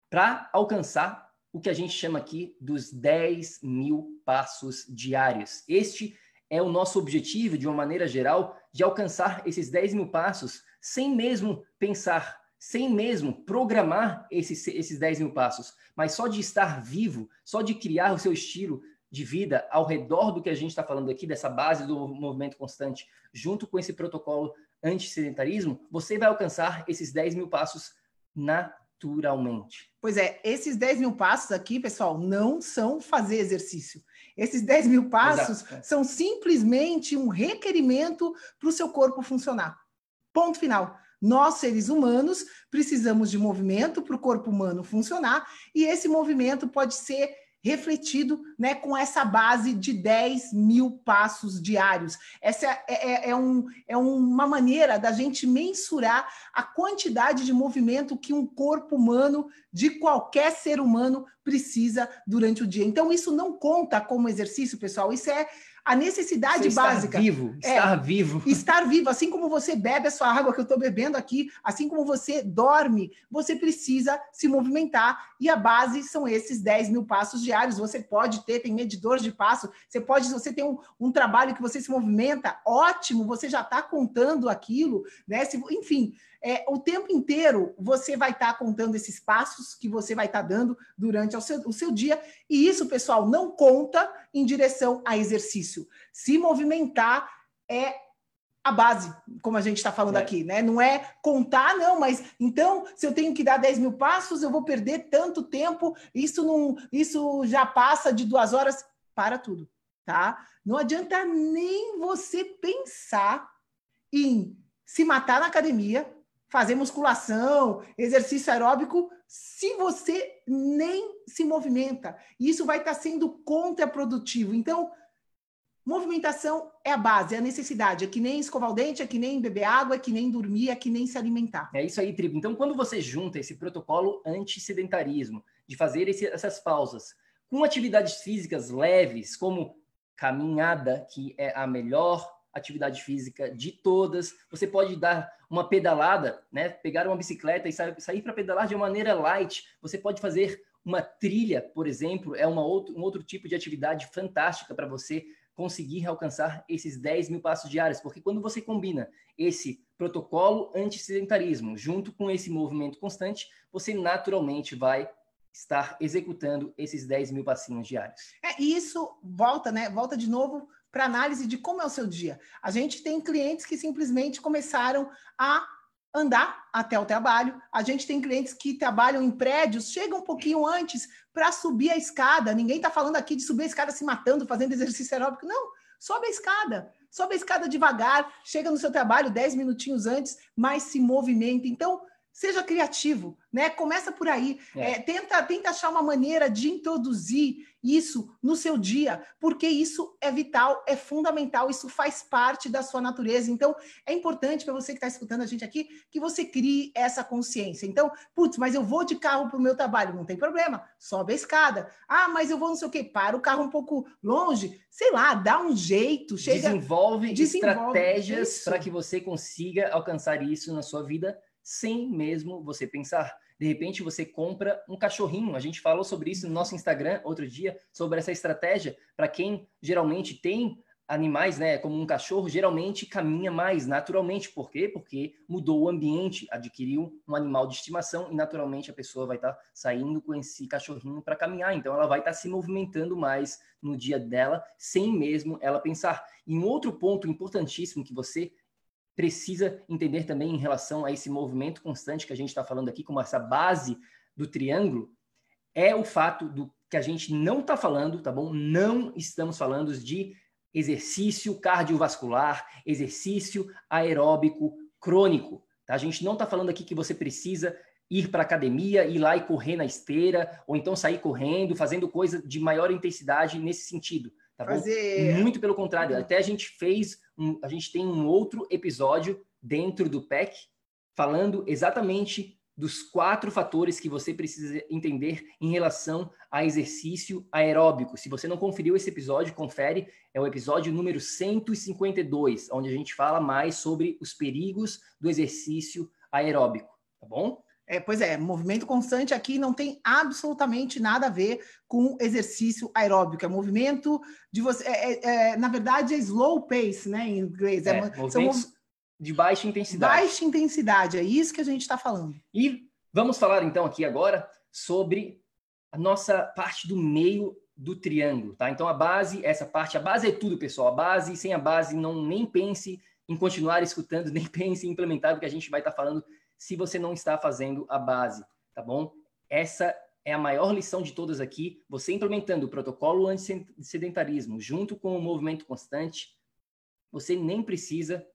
Para alcançar o que a gente chama aqui dos 10 mil passos diários. Este é o nosso objetivo, de uma maneira geral, de alcançar esses 10 mil passos sem mesmo pensar, sem mesmo programar esses, esses 10 mil passos, mas só de estar vivo, só de criar o seu estilo de vida ao redor do que a gente está falando aqui, dessa base do movimento constante, junto com esse protocolo anti-sedentarismo, você vai alcançar esses 10 mil passos naturalmente. Pois é, esses 10 mil passos aqui, pessoal, não são fazer exercício. Esses 10 mil passos Exato. É. são simplesmente um requerimento para o seu corpo funcionar. Ponto final. Nós, seres humanos, precisamos de movimento para o corpo humano funcionar, e esse movimento pode ser refletido né, com essa base de 10 mil passos diários. Essa é, é, é, um, é uma maneira da gente mensurar a quantidade de movimento que um corpo humano, de qualquer ser humano, precisa durante o dia. Então, isso não conta como exercício, pessoal, isso é a necessidade estar básica. Vivo, é estar vivo. Estar vivo, assim como você bebe a sua água que eu estou bebendo aqui, assim como você dorme, você precisa se movimentar. E a base são esses 10 mil passos diários. Você pode ter, tem medidor de passo, você pode, você tem um, um trabalho que você se movimenta, ótimo, você já está contando aquilo, né? Se, enfim, é, o tempo inteiro você vai estar tá contando esses passos que você vai estar tá dando durante o seu, o seu dia. E isso, pessoal, não conta em direção a exercício. Se movimentar é a base, como a gente está falando é. aqui, né? Não é contar, não, mas então, se eu tenho que dar 10 mil passos, eu vou perder tanto tempo, isso não, isso já passa de duas horas, para tudo, tá? Não adianta nem você pensar em se matar na academia, fazer musculação, exercício aeróbico, se você nem se movimenta. Isso vai estar sendo contraprodutivo. Então, movimentação é a base, é a necessidade. É que nem escovar o dente, é que nem beber água, é que nem dormir, é que nem se alimentar. É isso aí, Tribo. Então, quando você junta esse protocolo anti-sedentarismo, de fazer esse, essas pausas, com atividades físicas leves, como caminhada, que é a melhor atividade física de todas. Você pode dar uma pedalada, né? Pegar uma bicicleta e sair para pedalar de uma maneira light. Você pode fazer uma trilha, por exemplo, é uma outro, um outro tipo de atividade fantástica para você conseguir alcançar esses 10 mil passos diários, porque quando você combina esse protocolo anti-sedentarismo junto com esse movimento constante, você naturalmente vai estar executando esses 10 mil passinhos diários. É, e isso volta, né? Volta de novo para análise de como é o seu dia. A gente tem clientes que simplesmente começaram a andar até o trabalho. A gente tem clientes que trabalham em prédios, chegam um pouquinho antes para subir a escada. Ninguém está falando aqui de subir a escada se matando, fazendo exercício aeróbico. Não, sobe a escada. Sobe a escada devagar, chega no seu trabalho 10 minutinhos antes, mas se movimenta. Então, seja criativo, né? Começa por aí. É. É, tenta, tenta achar uma maneira de introduzir isso no seu dia, porque isso é vital, é fundamental, isso faz parte da sua natureza. Então, é importante para você que está escutando a gente aqui que você crie essa consciência. Então, putz, mas eu vou de carro para o meu trabalho, não tem problema, sobe a escada. Ah, mas eu vou não sei o quê, para o carro um pouco longe, sei lá, dá um jeito, chega. Desenvolve, desenvolve estratégias para que você consiga alcançar isso na sua vida sem mesmo você pensar. De repente você compra um cachorrinho. A gente falou sobre isso no nosso Instagram outro dia, sobre essa estratégia para quem geralmente tem animais, né, como um cachorro, geralmente caminha mais naturalmente. Por quê? Porque mudou o ambiente, adquiriu um animal de estimação e naturalmente a pessoa vai estar tá saindo com esse cachorrinho para caminhar. Então ela vai estar tá se movimentando mais no dia dela, sem mesmo ela pensar. E um outro ponto importantíssimo que você precisa entender também em relação a esse movimento constante que a gente está falando aqui, como essa base do triângulo, é o fato do que a gente não está falando, tá bom? Não estamos falando de exercício cardiovascular, exercício aeróbico crônico. Tá? A gente não está falando aqui que você precisa ir para academia, ir lá e correr na esteira, ou então sair correndo, fazendo coisa de maior intensidade nesse sentido. Tá Fazer... bom? Muito pelo contrário. Uhum. Até a gente fez, um, a gente tem um outro episódio dentro do PEC falando exatamente dos quatro fatores que você precisa entender em relação a exercício aeróbico. Se você não conferiu esse episódio, confere. É o episódio número 152, onde a gente fala mais sobre os perigos do exercício aeróbico, tá bom? É, pois é, movimento constante aqui não tem absolutamente nada a ver com exercício aeróbico. É movimento de você. É, é, é na verdade, é slow pace, né? Em inglês. É, é são de baixa intensidade. Baixa intensidade, é isso que a gente está falando. E vamos falar então aqui agora sobre a nossa parte do meio do triângulo, tá? Então a base, essa parte, a base é tudo, pessoal. A base, sem a base, não nem pense em continuar escutando, nem pense em implementar o que a gente vai estar tá falando se você não está fazendo a base, tá bom? Essa é a maior lição de todas aqui. Você implementando o protocolo anti-sedentarismo junto com o movimento constante, você nem precisa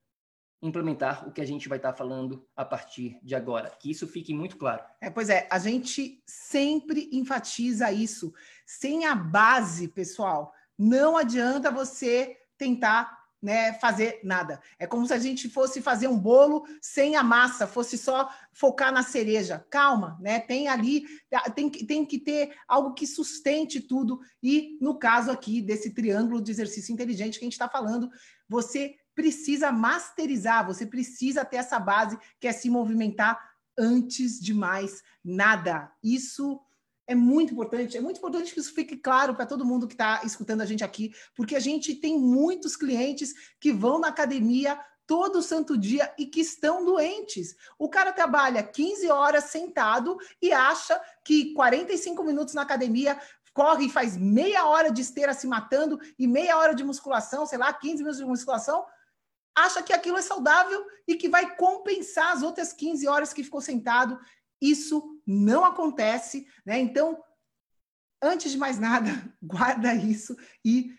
implementar o que a gente vai estar falando a partir de agora. Que isso fique muito claro. É, pois é, a gente sempre enfatiza isso. Sem a base, pessoal, não adianta você tentar né, fazer nada. É como se a gente fosse fazer um bolo sem a massa, fosse só focar na cereja. Calma, né? Tem ali, tem, tem que ter algo que sustente tudo. E no caso aqui desse triângulo de exercício inteligente que a gente está falando, você precisa masterizar, você precisa ter essa base que é se movimentar antes de mais nada. Isso é muito importante, é muito importante que isso fique claro para todo mundo que está escutando a gente aqui, porque a gente tem muitos clientes que vão na academia todo santo dia e que estão doentes. O cara trabalha 15 horas sentado e acha que 45 minutos na academia corre e faz meia hora de esteira se matando e meia hora de musculação, sei lá, 15 minutos de musculação, acha que aquilo é saudável e que vai compensar as outras 15 horas que ficou sentado. Isso não acontece, né? Então, antes de mais nada, guarda isso e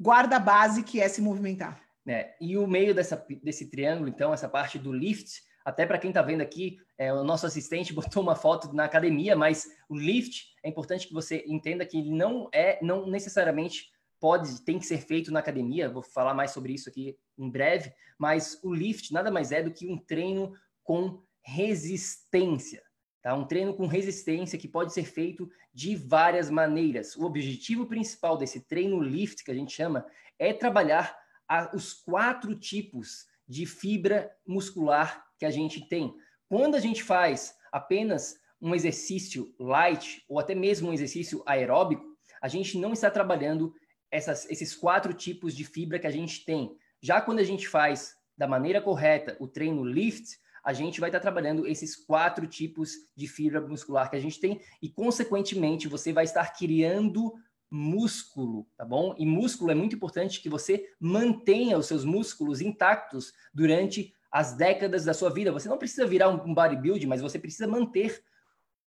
guarda a base que é se movimentar. É, e o meio dessa, desse triângulo, então, essa parte do lift, até para quem está vendo aqui, é, o nosso assistente botou uma foto na academia, mas o lift é importante que você entenda que não é, não necessariamente pode, tem que ser feito na academia, vou falar mais sobre isso aqui em breve, mas o lift nada mais é do que um treino com resistência, tá? Um treino com resistência que pode ser feito de várias maneiras. O objetivo principal desse treino lift que a gente chama é trabalhar a, os quatro tipos de fibra muscular que a gente tem. Quando a gente faz apenas um exercício light ou até mesmo um exercício aeróbico, a gente não está trabalhando essas, esses quatro tipos de fibra que a gente tem. Já quando a gente faz da maneira correta o treino lift, a gente vai estar trabalhando esses quatro tipos de fibra muscular que a gente tem e, consequentemente, você vai estar criando músculo, tá bom? E músculo é muito importante que você mantenha os seus músculos intactos durante as décadas da sua vida. Você não precisa virar um bodybuilding, mas você precisa manter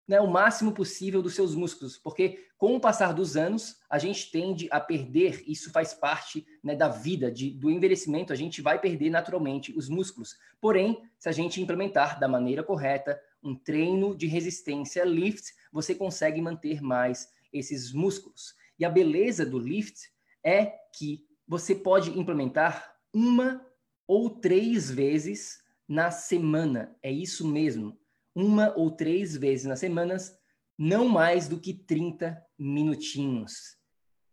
né, o máximo possível dos seus músculos, porque com o passar dos anos, a gente tende a perder, isso faz parte né, da vida, de, do envelhecimento, a gente vai perder naturalmente os músculos. Porém, se a gente implementar da maneira correta um treino de resistência lift, você consegue manter mais esses músculos. E a beleza do lift é que você pode implementar uma ou três vezes na semana. É isso mesmo uma ou três vezes nas semanas, não mais do que 30 minutinhos.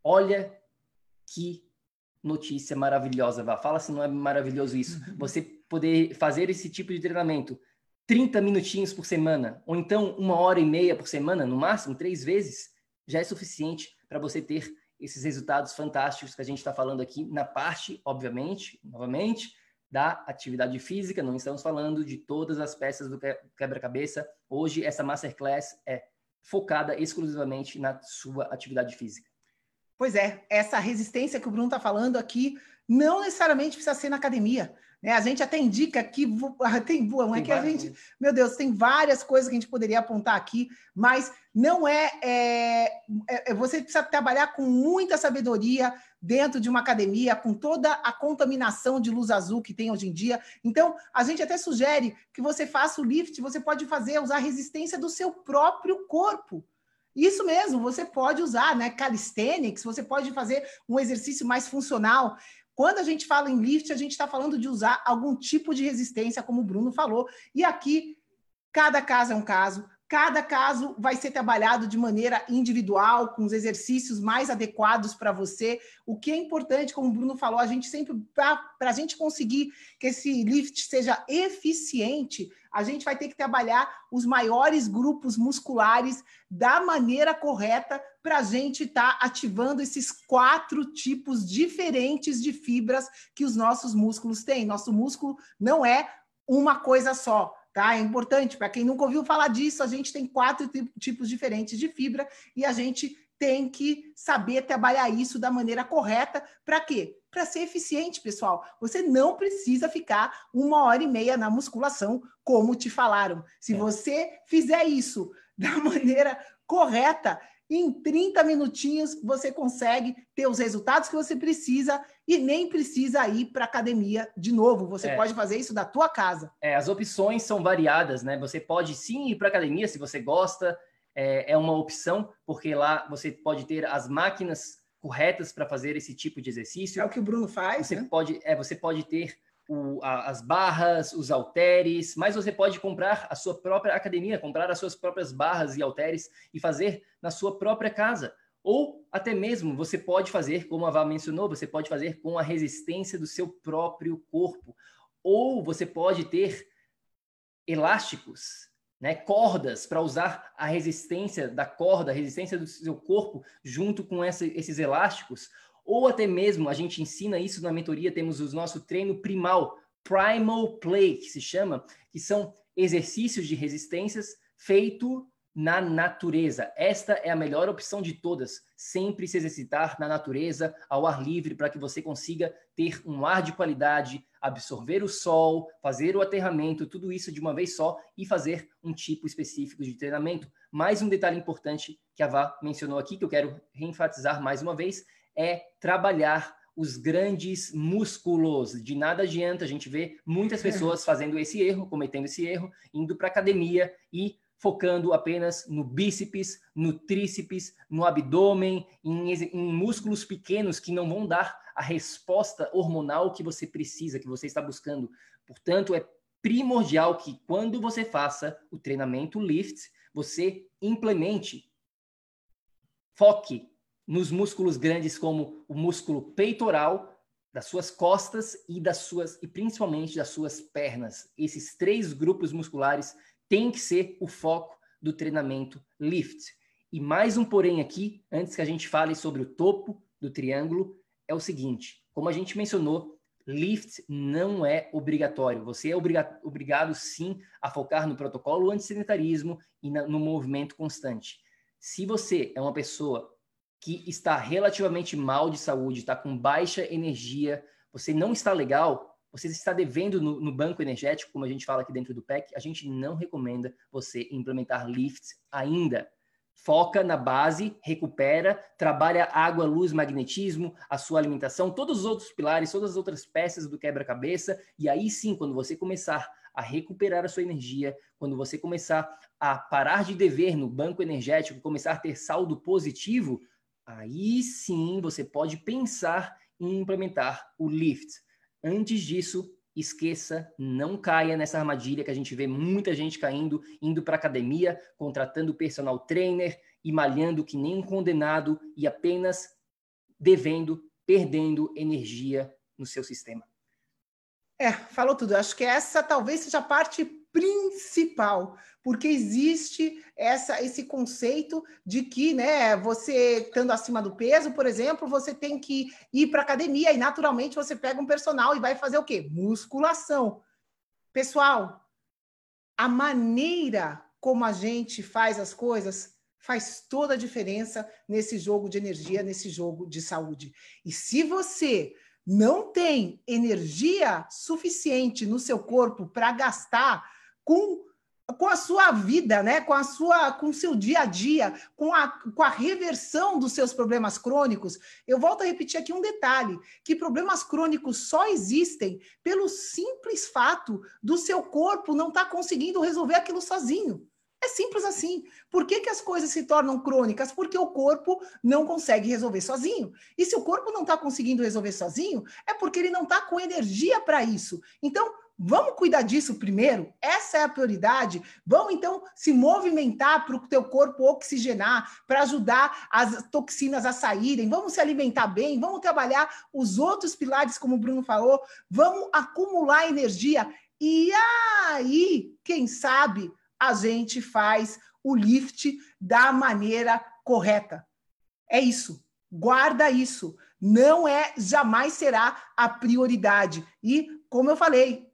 Olha que notícia maravilhosa, Vá. Fala se não é maravilhoso isso. Você poder fazer esse tipo de treinamento 30 minutinhos por semana, ou então uma hora e meia por semana, no máximo, três vezes, já é suficiente para você ter esses resultados fantásticos que a gente está falando aqui na parte, obviamente, novamente, da atividade física, não estamos falando de todas as peças do quebra-cabeça. Hoje, essa masterclass é focada exclusivamente na sua atividade física. Pois é, essa resistência que o Bruno está falando aqui não necessariamente precisa ser na academia. Né? A gente até indica que tem não é que a gente, meu Deus, tem várias coisas que a gente poderia apontar aqui, mas não é, é, é, é você precisa trabalhar com muita sabedoria dentro de uma academia, com toda a contaminação de luz azul que tem hoje em dia. Então, a gente até sugere que você faça o lift, você pode fazer usar a resistência do seu próprio corpo. Isso mesmo, você pode usar, né? Calisthenics, você pode fazer um exercício mais funcional. Quando a gente fala em lift, a gente está falando de usar algum tipo de resistência, como o Bruno falou. E aqui, cada caso é um caso, cada caso vai ser trabalhado de maneira individual, com os exercícios mais adequados para você. O que é importante, como o Bruno falou, a gente sempre, para a gente conseguir que esse lift seja eficiente, a gente vai ter que trabalhar os maiores grupos musculares da maneira correta para a gente estar tá ativando esses quatro tipos diferentes de fibras que os nossos músculos têm. Nosso músculo não é uma coisa só. Tá? É importante, para quem nunca ouviu falar disso, a gente tem quatro tipos diferentes de fibra e a gente tem que saber trabalhar isso da maneira correta. Para quê? Para ser eficiente, pessoal. Você não precisa ficar uma hora e meia na musculação, como te falaram. Se é. você fizer isso da maneira correta, em 30 minutinhos você consegue ter os resultados que você precisa e nem precisa ir para academia de novo. Você é. pode fazer isso da tua casa. É, as opções são variadas, né? Você pode sim ir para academia se você gosta, é, é uma opção, porque lá você pode ter as máquinas corretas para fazer esse tipo de exercício. É o que o Bruno faz. Você né? pode, é, você pode ter o, a, as barras, os halteres, mas você pode comprar a sua própria academia, comprar as suas próprias barras e halteres e fazer na sua própria casa. Ou até mesmo você pode fazer, como a Val mencionou, você pode fazer com a resistência do seu próprio corpo. Ou você pode ter elásticos, né, cordas para usar a resistência da corda, a resistência do seu corpo junto com essa, esses elásticos ou até mesmo a gente ensina isso na mentoria, temos o nosso treino primal, Primal Play, que se chama, que são exercícios de resistências feito na natureza. Esta é a melhor opção de todas. Sempre se exercitar na natureza, ao ar livre, para que você consiga ter um ar de qualidade, absorver o sol, fazer o aterramento, tudo isso de uma vez só e fazer um tipo específico de treinamento. Mais um detalhe importante que a Vá mencionou aqui, que eu quero reenfatizar mais uma vez, é trabalhar os grandes músculos. De nada adianta a gente ver muitas pessoas fazendo esse erro, cometendo esse erro, indo para academia e focando apenas no bíceps, no tríceps, no abdômen, em, em, músculos pequenos que não vão dar a resposta hormonal que você precisa, que você está buscando. Portanto, é primordial que quando você faça o treinamento lift, você implemente, foque nos músculos grandes como o músculo peitoral, das suas costas e das suas e principalmente das suas pernas. Esses três grupos musculares têm que ser o foco do treinamento lift. E mais um porém aqui, antes que a gente fale sobre o topo do triângulo, é o seguinte: como a gente mencionou, lift não é obrigatório. Você é obriga obrigado sim a focar no protocolo antissedentarismo e na, no movimento constante. Se você é uma pessoa que está relativamente mal de saúde, está com baixa energia, você não está legal, você está devendo no, no, banco energético, como a gente fala aqui dentro do PEC, a gente não recomenda você implementar lifts ainda. Foca na base, recupera, trabalha água, luz, magnetismo, a sua alimentação, todos os outros pilares, todas as outras peças do quebra-cabeça, e aí sim, quando você começar a recuperar a sua energia, quando você começar a parar de dever no banco energético, começar a ter saldo positivo, aí sim você pode pensar em implementar o lift. Antes disso, esqueça, não caia nessa armadilha que a gente vê muita gente caindo, indo para academia, contratando personal trainer e malhando que nem um condenado e apenas devendo, perdendo energia no seu sistema. É, falou tudo. Acho que essa talvez seja a parte principal, porque existe essa, esse conceito de que, né, você estando acima do peso, por exemplo, você tem que ir para academia e naturalmente você pega um personal e vai fazer o quê? Musculação. Pessoal, a maneira como a gente faz as coisas faz toda a diferença nesse jogo de energia, nesse jogo de saúde. E se você não tem energia suficiente no seu corpo para gastar com com a sua vida, né? com a sua, com o seu dia a dia, com a, com a reversão dos seus problemas crônicos. Eu volto a repetir aqui um detalhe: que problemas crônicos só existem pelo simples fato do seu corpo não estar tá conseguindo resolver aquilo sozinho. É simples assim. Por que, que as coisas se tornam crônicas? Porque o corpo não consegue resolver sozinho. E se o corpo não está conseguindo resolver sozinho, é porque ele não está com energia para isso. Então, Vamos cuidar disso primeiro? Essa é a prioridade. Vamos então se movimentar para o teu corpo oxigenar, para ajudar as toxinas a saírem. Vamos se alimentar bem, vamos trabalhar os outros pilares, como o Bruno falou. Vamos acumular energia. E aí, quem sabe, a gente faz o lift da maneira correta. É isso. Guarda isso. Não é, jamais será a prioridade. E, como eu falei,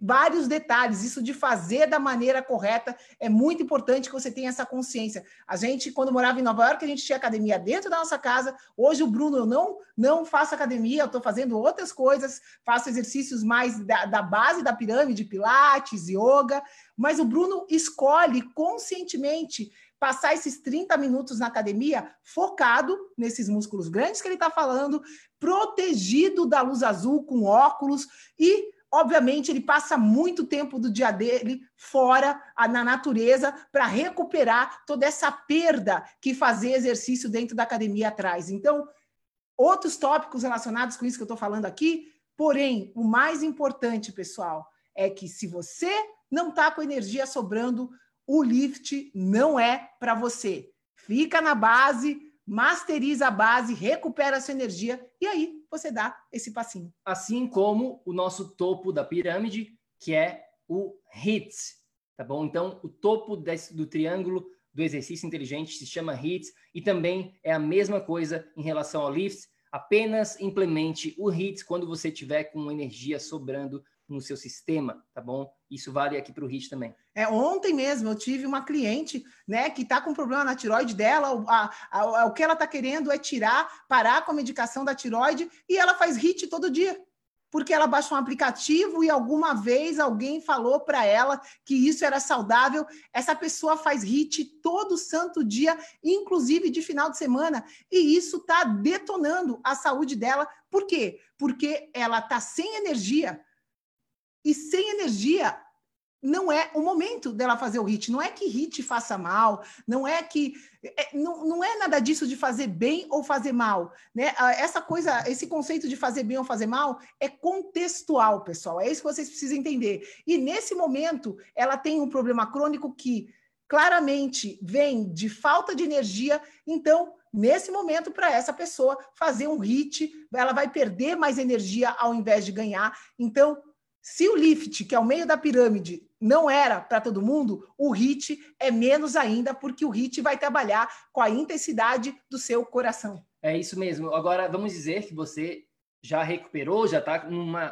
vários detalhes. Isso de fazer da maneira correta é muito importante que você tenha essa consciência. A gente, quando morava em Nova York, a gente tinha academia dentro da nossa casa. Hoje, o Bruno, eu não, não faço academia, eu estou fazendo outras coisas, faço exercícios mais da, da base da pirâmide, pilates, yoga. Mas o Bruno escolhe conscientemente passar esses 30 minutos na academia focado nesses músculos grandes que ele está falando, protegido da luz azul com óculos e Obviamente, ele passa muito tempo do dia dele fora, na natureza, para recuperar toda essa perda que fazer exercício dentro da academia traz. Então, outros tópicos relacionados com isso que eu estou falando aqui, porém, o mais importante, pessoal, é que se você não está com energia sobrando, o lift não é para você. Fica na base, masteriza a base, recupera a sua energia e aí você dá esse passinho. Assim como o nosso topo da pirâmide, que é o HITS, tá bom? Então, o topo desse, do triângulo do exercício inteligente se chama HITS e também é a mesma coisa em relação ao LIFTS, apenas implemente o HITS quando você tiver com energia sobrando no seu sistema, tá bom? Isso vale aqui para o HIT também. É, ontem mesmo eu tive uma cliente, né, que está com problema na tiroide dela, a, a, a, o que ela está querendo é tirar, parar com a medicação da tiroide e ela faz HIT todo dia. Porque ela baixa um aplicativo e alguma vez alguém falou para ela que isso era saudável. Essa pessoa faz HIT todo santo dia, inclusive de final de semana, e isso está detonando a saúde dela. Por quê? Porque ela está sem energia, e sem energia, não é o momento dela fazer o hit. Não é que hit faça mal, não é que. É, não, não é nada disso de fazer bem ou fazer mal. Né? Essa coisa, esse conceito de fazer bem ou fazer mal é contextual, pessoal. É isso que vocês precisam entender. E nesse momento, ela tem um problema crônico que claramente vem de falta de energia, então. Nesse momento, para essa pessoa fazer um hit, ela vai perder mais energia ao invés de ganhar. Então, se o lift, que é o meio da pirâmide, não era para todo mundo, o HIT é menos ainda, porque o HIT vai trabalhar com a intensidade do seu coração. É isso mesmo. Agora, vamos dizer que você já recuperou, já está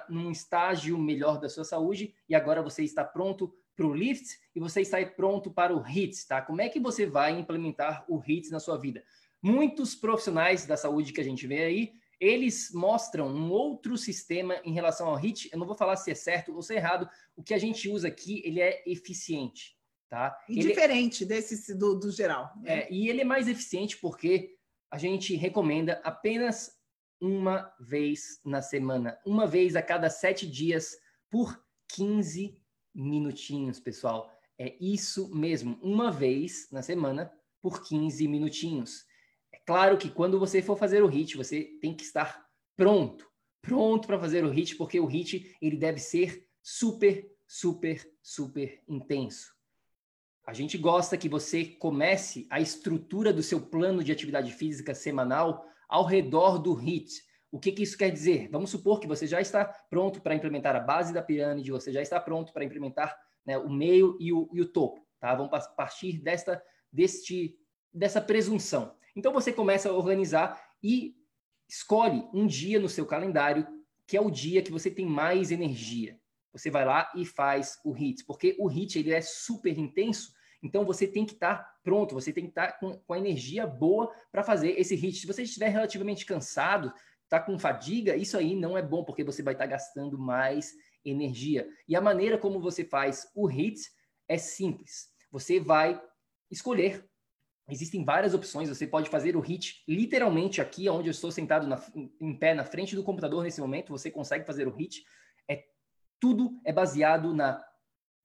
num estágio melhor da sua saúde e agora você está pronto para o lift e você está pronto para o HIT, tá? Como é que você vai implementar o HIT na sua vida? Muitos profissionais da saúde que a gente vê aí eles mostram um outro sistema em relação ao HIT. Eu não vou falar se é certo ou se é errado. O que a gente usa aqui, ele é eficiente, tá? E ele... diferente desse do, do geral. Né? É, e ele é mais eficiente porque a gente recomenda apenas uma vez na semana, uma vez a cada sete dias por 15 minutinhos, pessoal. É isso mesmo, uma vez na semana por 15 minutinhos. Claro que quando você for fazer o hit, você tem que estar pronto, pronto para fazer o hit, porque o hit ele deve ser super, super, super intenso. A gente gosta que você comece a estrutura do seu plano de atividade física semanal ao redor do HIT. O que, que isso quer dizer? Vamos supor que você já está pronto para implementar a base da pirâmide, você já está pronto para implementar né, o meio e o, e o topo. Tá? Vamos partir desta, deste, dessa presunção. Então você começa a organizar e escolhe um dia no seu calendário que é o dia que você tem mais energia. Você vai lá e faz o HIT, porque o HIT ele é super intenso, então você tem que estar tá pronto, você tem que estar tá com, com a energia boa para fazer esse HIT. Se você estiver relativamente cansado, está com fadiga, isso aí não é bom, porque você vai estar tá gastando mais energia. E a maneira como você faz o HIT é simples. Você vai escolher. Existem várias opções. Você pode fazer o HIT literalmente aqui, onde eu estou sentado na, em pé na frente do computador nesse momento. Você consegue fazer o HIT. É, tudo é baseado na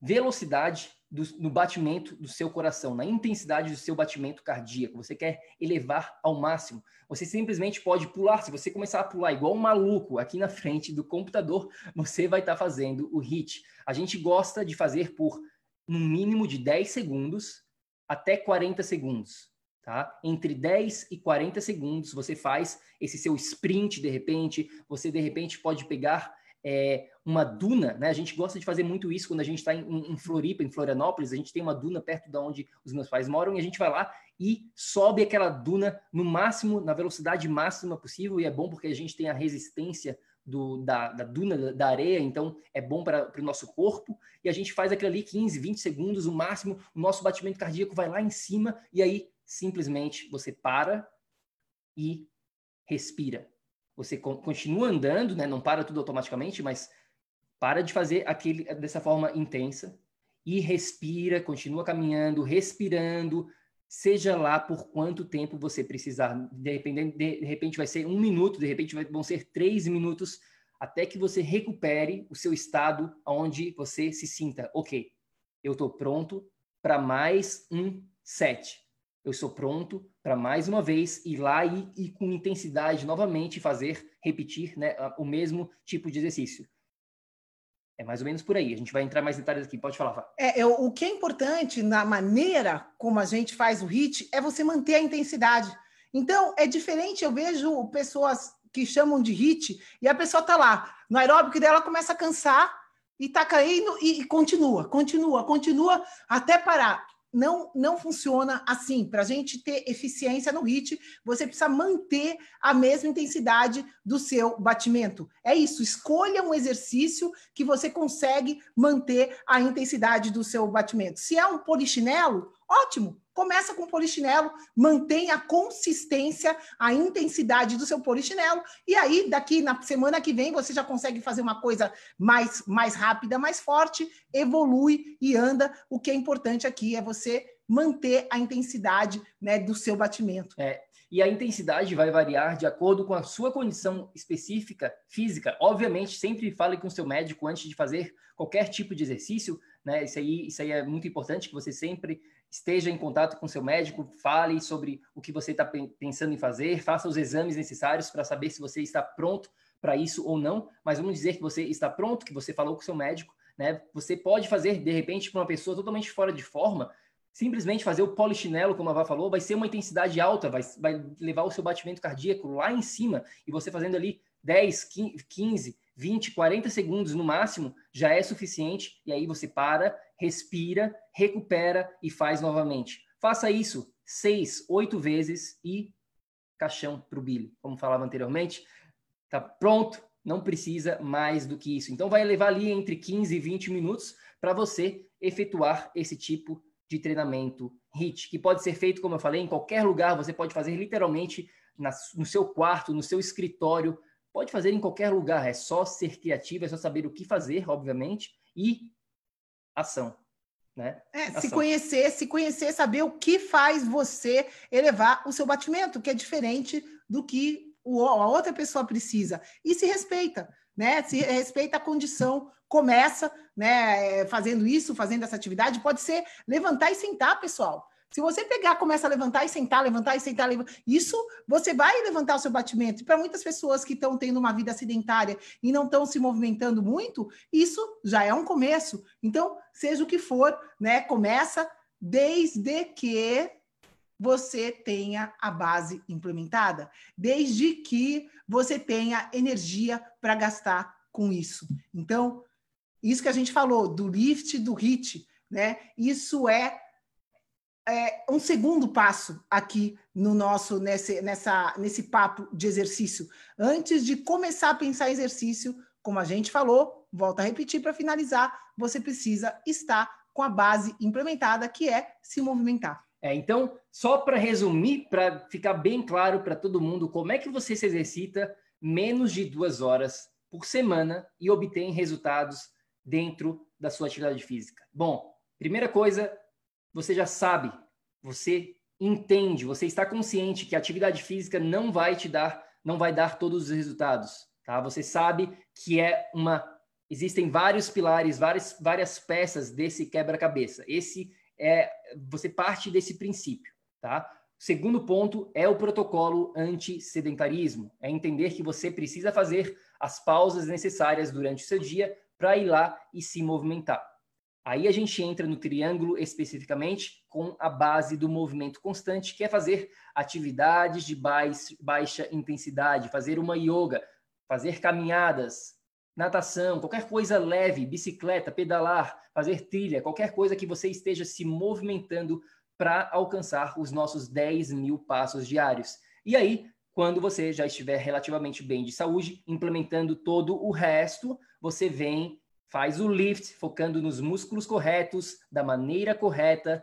velocidade do, no batimento do seu coração, na intensidade do seu batimento cardíaco. Você quer elevar ao máximo. Você simplesmente pode pular. Se você começar a pular igual um maluco aqui na frente do computador, você vai estar tá fazendo o HIT. A gente gosta de fazer por no mínimo de 10 segundos até 40 segundos. Tá? Entre 10 e 40 segundos você faz esse seu sprint de repente, você de repente pode pegar é, uma duna, né? A gente gosta de fazer muito isso quando a gente está em, em, Floripa, em Florianópolis, a gente tem uma duna perto de onde os meus pais moram e a gente vai lá e sobe aquela duna no máximo, na velocidade máxima possível e é bom porque a gente tem a resistência do, da, da, duna, da areia, então é bom para o nosso corpo, e a gente faz aquilo ali 15, 20 segundos, o máximo, o nosso batimento cardíaco vai lá em cima, e aí simplesmente você para e respira. Você continua andando, né? não para tudo automaticamente, mas para de fazer aquele dessa forma intensa e respira, continua caminhando, respirando, seja lá por quanto tempo você precisar. De repente, de repente vai ser um minuto, de repente vão ser três minutos, até que você recupere o seu estado onde você se sinta, ok, eu estou pronto para mais um set. Eu sou pronto para mais uma vez ir lá e, e com intensidade novamente fazer, repetir né, o mesmo tipo de exercício. É mais ou menos por aí. A gente vai entrar mais detalhes aqui. Pode falar, Fá. É, eu, o que é importante na maneira como a gente faz o HIT é você manter a intensidade. Então, é diferente. Eu vejo pessoas que chamam de HIT e a pessoa está lá no aeróbico dela começa a cansar e está caindo e, e continua, continua, continua até parar não, não funciona assim. Para a gente ter eficiência no HIT, você precisa manter a mesma intensidade do seu batimento. É isso, escolha um exercício que você consegue manter a intensidade do seu batimento. Se é um polichinelo, ótimo, Começa com polichinelo, mantém a consistência, a intensidade do seu polichinelo, e aí, daqui na semana que vem, você já consegue fazer uma coisa mais, mais rápida, mais forte, evolui e anda. O que é importante aqui é você manter a intensidade né, do seu batimento. É, e a intensidade vai variar de acordo com a sua condição específica física. Obviamente, sempre fale com o seu médico antes de fazer qualquer tipo de exercício, né? Isso aí, isso aí é muito importante que você sempre esteja em contato com seu médico, fale sobre o que você está pensando em fazer, faça os exames necessários para saber se você está pronto para isso ou não. Mas vamos dizer que você está pronto, que você falou com seu médico, né? Você pode fazer, de repente, para uma pessoa totalmente fora de forma, simplesmente fazer o polichinelo, como a Vá falou, vai ser uma intensidade alta, vai, vai levar o seu batimento cardíaco lá em cima, e você fazendo ali 10, 15, 20, 40 segundos no máximo, já é suficiente, e aí você para, respira, recupera e faz novamente. Faça isso seis, oito vezes e caixão para o Billy, como falava anteriormente. Tá pronto, não precisa mais do que isso. Então vai levar ali entre 15 e 20 minutos para você efetuar esse tipo de treinamento HIT, que pode ser feito, como eu falei, em qualquer lugar, você pode fazer literalmente no seu quarto, no seu escritório, Pode fazer em qualquer lugar, é só ser criativo, é só saber o que fazer, obviamente, e ação. Né? É, ação. se conhecer, se conhecer, saber o que faz você elevar o seu batimento, que é diferente do que o, a outra pessoa precisa. E se respeita, né? Se respeita a condição, começa né, fazendo isso, fazendo essa atividade, pode ser levantar e sentar, pessoal. Se você pegar, começa a levantar e sentar, levantar e sentar, levantar, isso você vai levantar o seu batimento. E para muitas pessoas que estão tendo uma vida sedentária e não estão se movimentando muito, isso já é um começo. Então, seja o que for, né? Começa desde que você tenha a base implementada, desde que você tenha energia para gastar com isso. Então, isso que a gente falou do lift, do hit, né? Isso é é, um segundo passo aqui no nosso nesse, nessa, nesse papo de exercício. Antes de começar a pensar exercício, como a gente falou, volta a repetir para finalizar, você precisa estar com a base implementada, que é se movimentar. É, então, só para resumir, para ficar bem claro para todo mundo como é que você se exercita menos de duas horas por semana e obtém resultados dentro da sua atividade física? Bom, primeira coisa, você já sabe, você entende, você está consciente que a atividade física não vai te dar, não vai dar todos os resultados, tá? Você sabe que é uma existem vários pilares, várias várias peças desse quebra-cabeça. Esse é você parte desse princípio, tá? Segundo ponto é o protocolo anti-sedentarismo, é entender que você precisa fazer as pausas necessárias durante o seu dia para ir lá e se movimentar. Aí a gente entra no triângulo especificamente com a base do movimento constante, que é fazer atividades de baixa intensidade, fazer uma yoga, fazer caminhadas, natação, qualquer coisa leve, bicicleta, pedalar, fazer trilha, qualquer coisa que você esteja se movimentando para alcançar os nossos 10 mil passos diários. E aí, quando você já estiver relativamente bem de saúde, implementando todo o resto, você vem faz o lift focando nos músculos corretos, da maneira correta,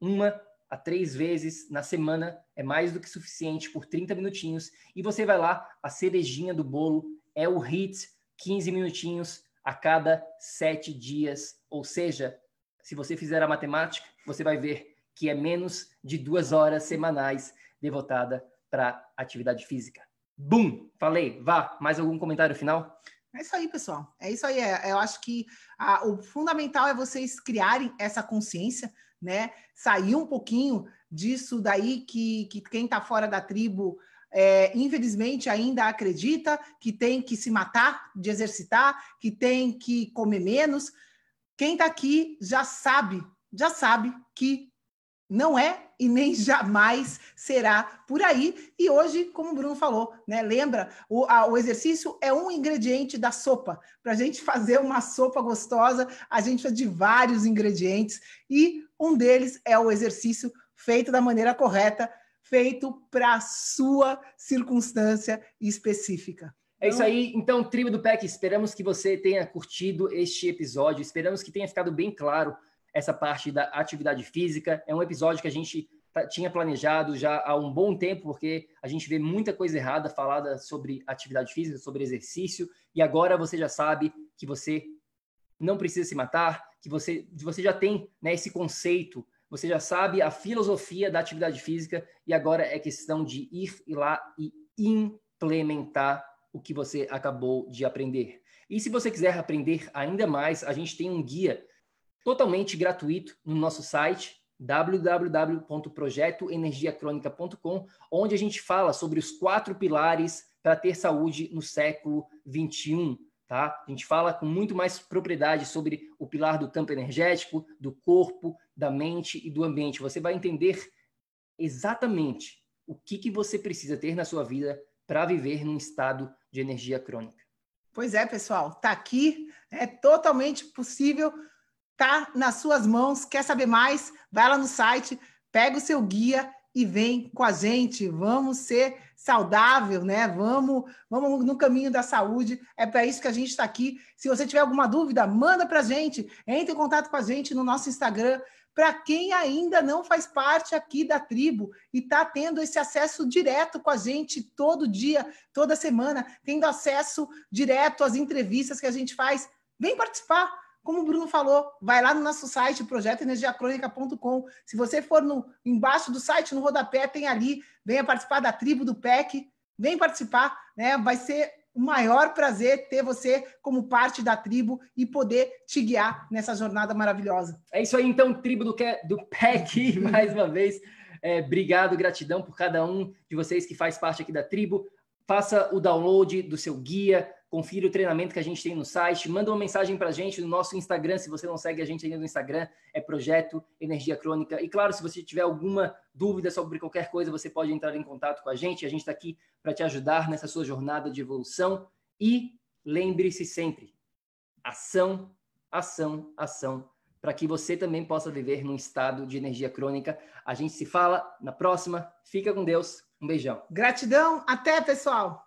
uma a três vezes na semana é mais do que suficiente por 30 minutinhos. E você vai lá, a cerejinha do bolo é o HIT, 15 minutinhos a cada sete dias. Ou seja, se você fizer a matemática, você vai ver que é menos de duas horas semanais devotada para atividade física. Bum! Falei. Vá, mais algum comentário final? É isso aí, pessoal. É isso aí. É, eu acho que a, o fundamental é vocês criarem essa consciência, né? Sair um pouquinho disso daí que, que quem está fora da tribo, é, infelizmente, ainda acredita que tem que se matar de exercitar, que tem que comer menos. Quem está aqui já sabe, já sabe que não é e nem jamais será por aí. E hoje, como o Bruno falou, né? Lembra, o, a, o exercício é um ingrediente da sopa. Para a gente fazer uma sopa gostosa, a gente precisa de vários ingredientes e um deles é o exercício feito da maneira correta, feito para a sua circunstância específica. É isso aí. Então, tribo do PEC, esperamos que você tenha curtido este episódio. Esperamos que tenha ficado bem claro essa parte da atividade física. É um episódio que a gente tinha planejado já há um bom tempo, porque a gente vê muita coisa errada falada sobre atividade física, sobre exercício, e agora você já sabe que você não precisa se matar, que você, você já tem né, esse conceito, você já sabe a filosofia da atividade física, e agora é questão de ir lá e implementar o que você acabou de aprender. E se você quiser aprender ainda mais, a gente tem um guia totalmente gratuito no nosso site www.projetoenergiacronica.com, onde a gente fala sobre os quatro pilares para ter saúde no século 21. Tá? A gente fala com muito mais propriedade sobre o pilar do campo energético, do corpo, da mente e do ambiente. Você vai entender exatamente o que, que você precisa ter na sua vida para viver num estado de energia crônica. Pois é, pessoal, tá aqui, é totalmente possível tá nas suas mãos. Quer saber mais? Vai lá no site, pega o seu guia e vem com a gente. Vamos ser saudável, né? Vamos, vamos no caminho da saúde. É para isso que a gente está aqui. Se você tiver alguma dúvida, manda para a gente. Entre em contato com a gente no nosso Instagram. Para quem ainda não faz parte aqui da tribo e está tendo esse acesso direto com a gente todo dia, toda semana, tendo acesso direto às entrevistas que a gente faz, vem participar como o Bruno falou, vai lá no nosso site, projetoenergiacrônica.com. Se você for no, embaixo do site, no rodapé, tem ali, venha participar da tribo do PEC, vem participar, né? Vai ser o maior prazer ter você como parte da tribo e poder te guiar nessa jornada maravilhosa. É isso aí, então, tribo do, do PEC, mais uma vez. É, obrigado, gratidão por cada um de vocês que faz parte aqui da tribo. Faça o download do seu guia, confira o treinamento que a gente tem no site, manda uma mensagem para a gente no nosso Instagram, se você não segue a gente ainda no Instagram, é Projeto Energia Crônica. E claro, se você tiver alguma dúvida sobre qualquer coisa, você pode entrar em contato com a gente, a gente está aqui para te ajudar nessa sua jornada de evolução. E lembre-se sempre, ação, ação, ação, para que você também possa viver num estado de energia crônica. A gente se fala na próxima. Fica com Deus. Um beijão. Gratidão. Até, pessoal.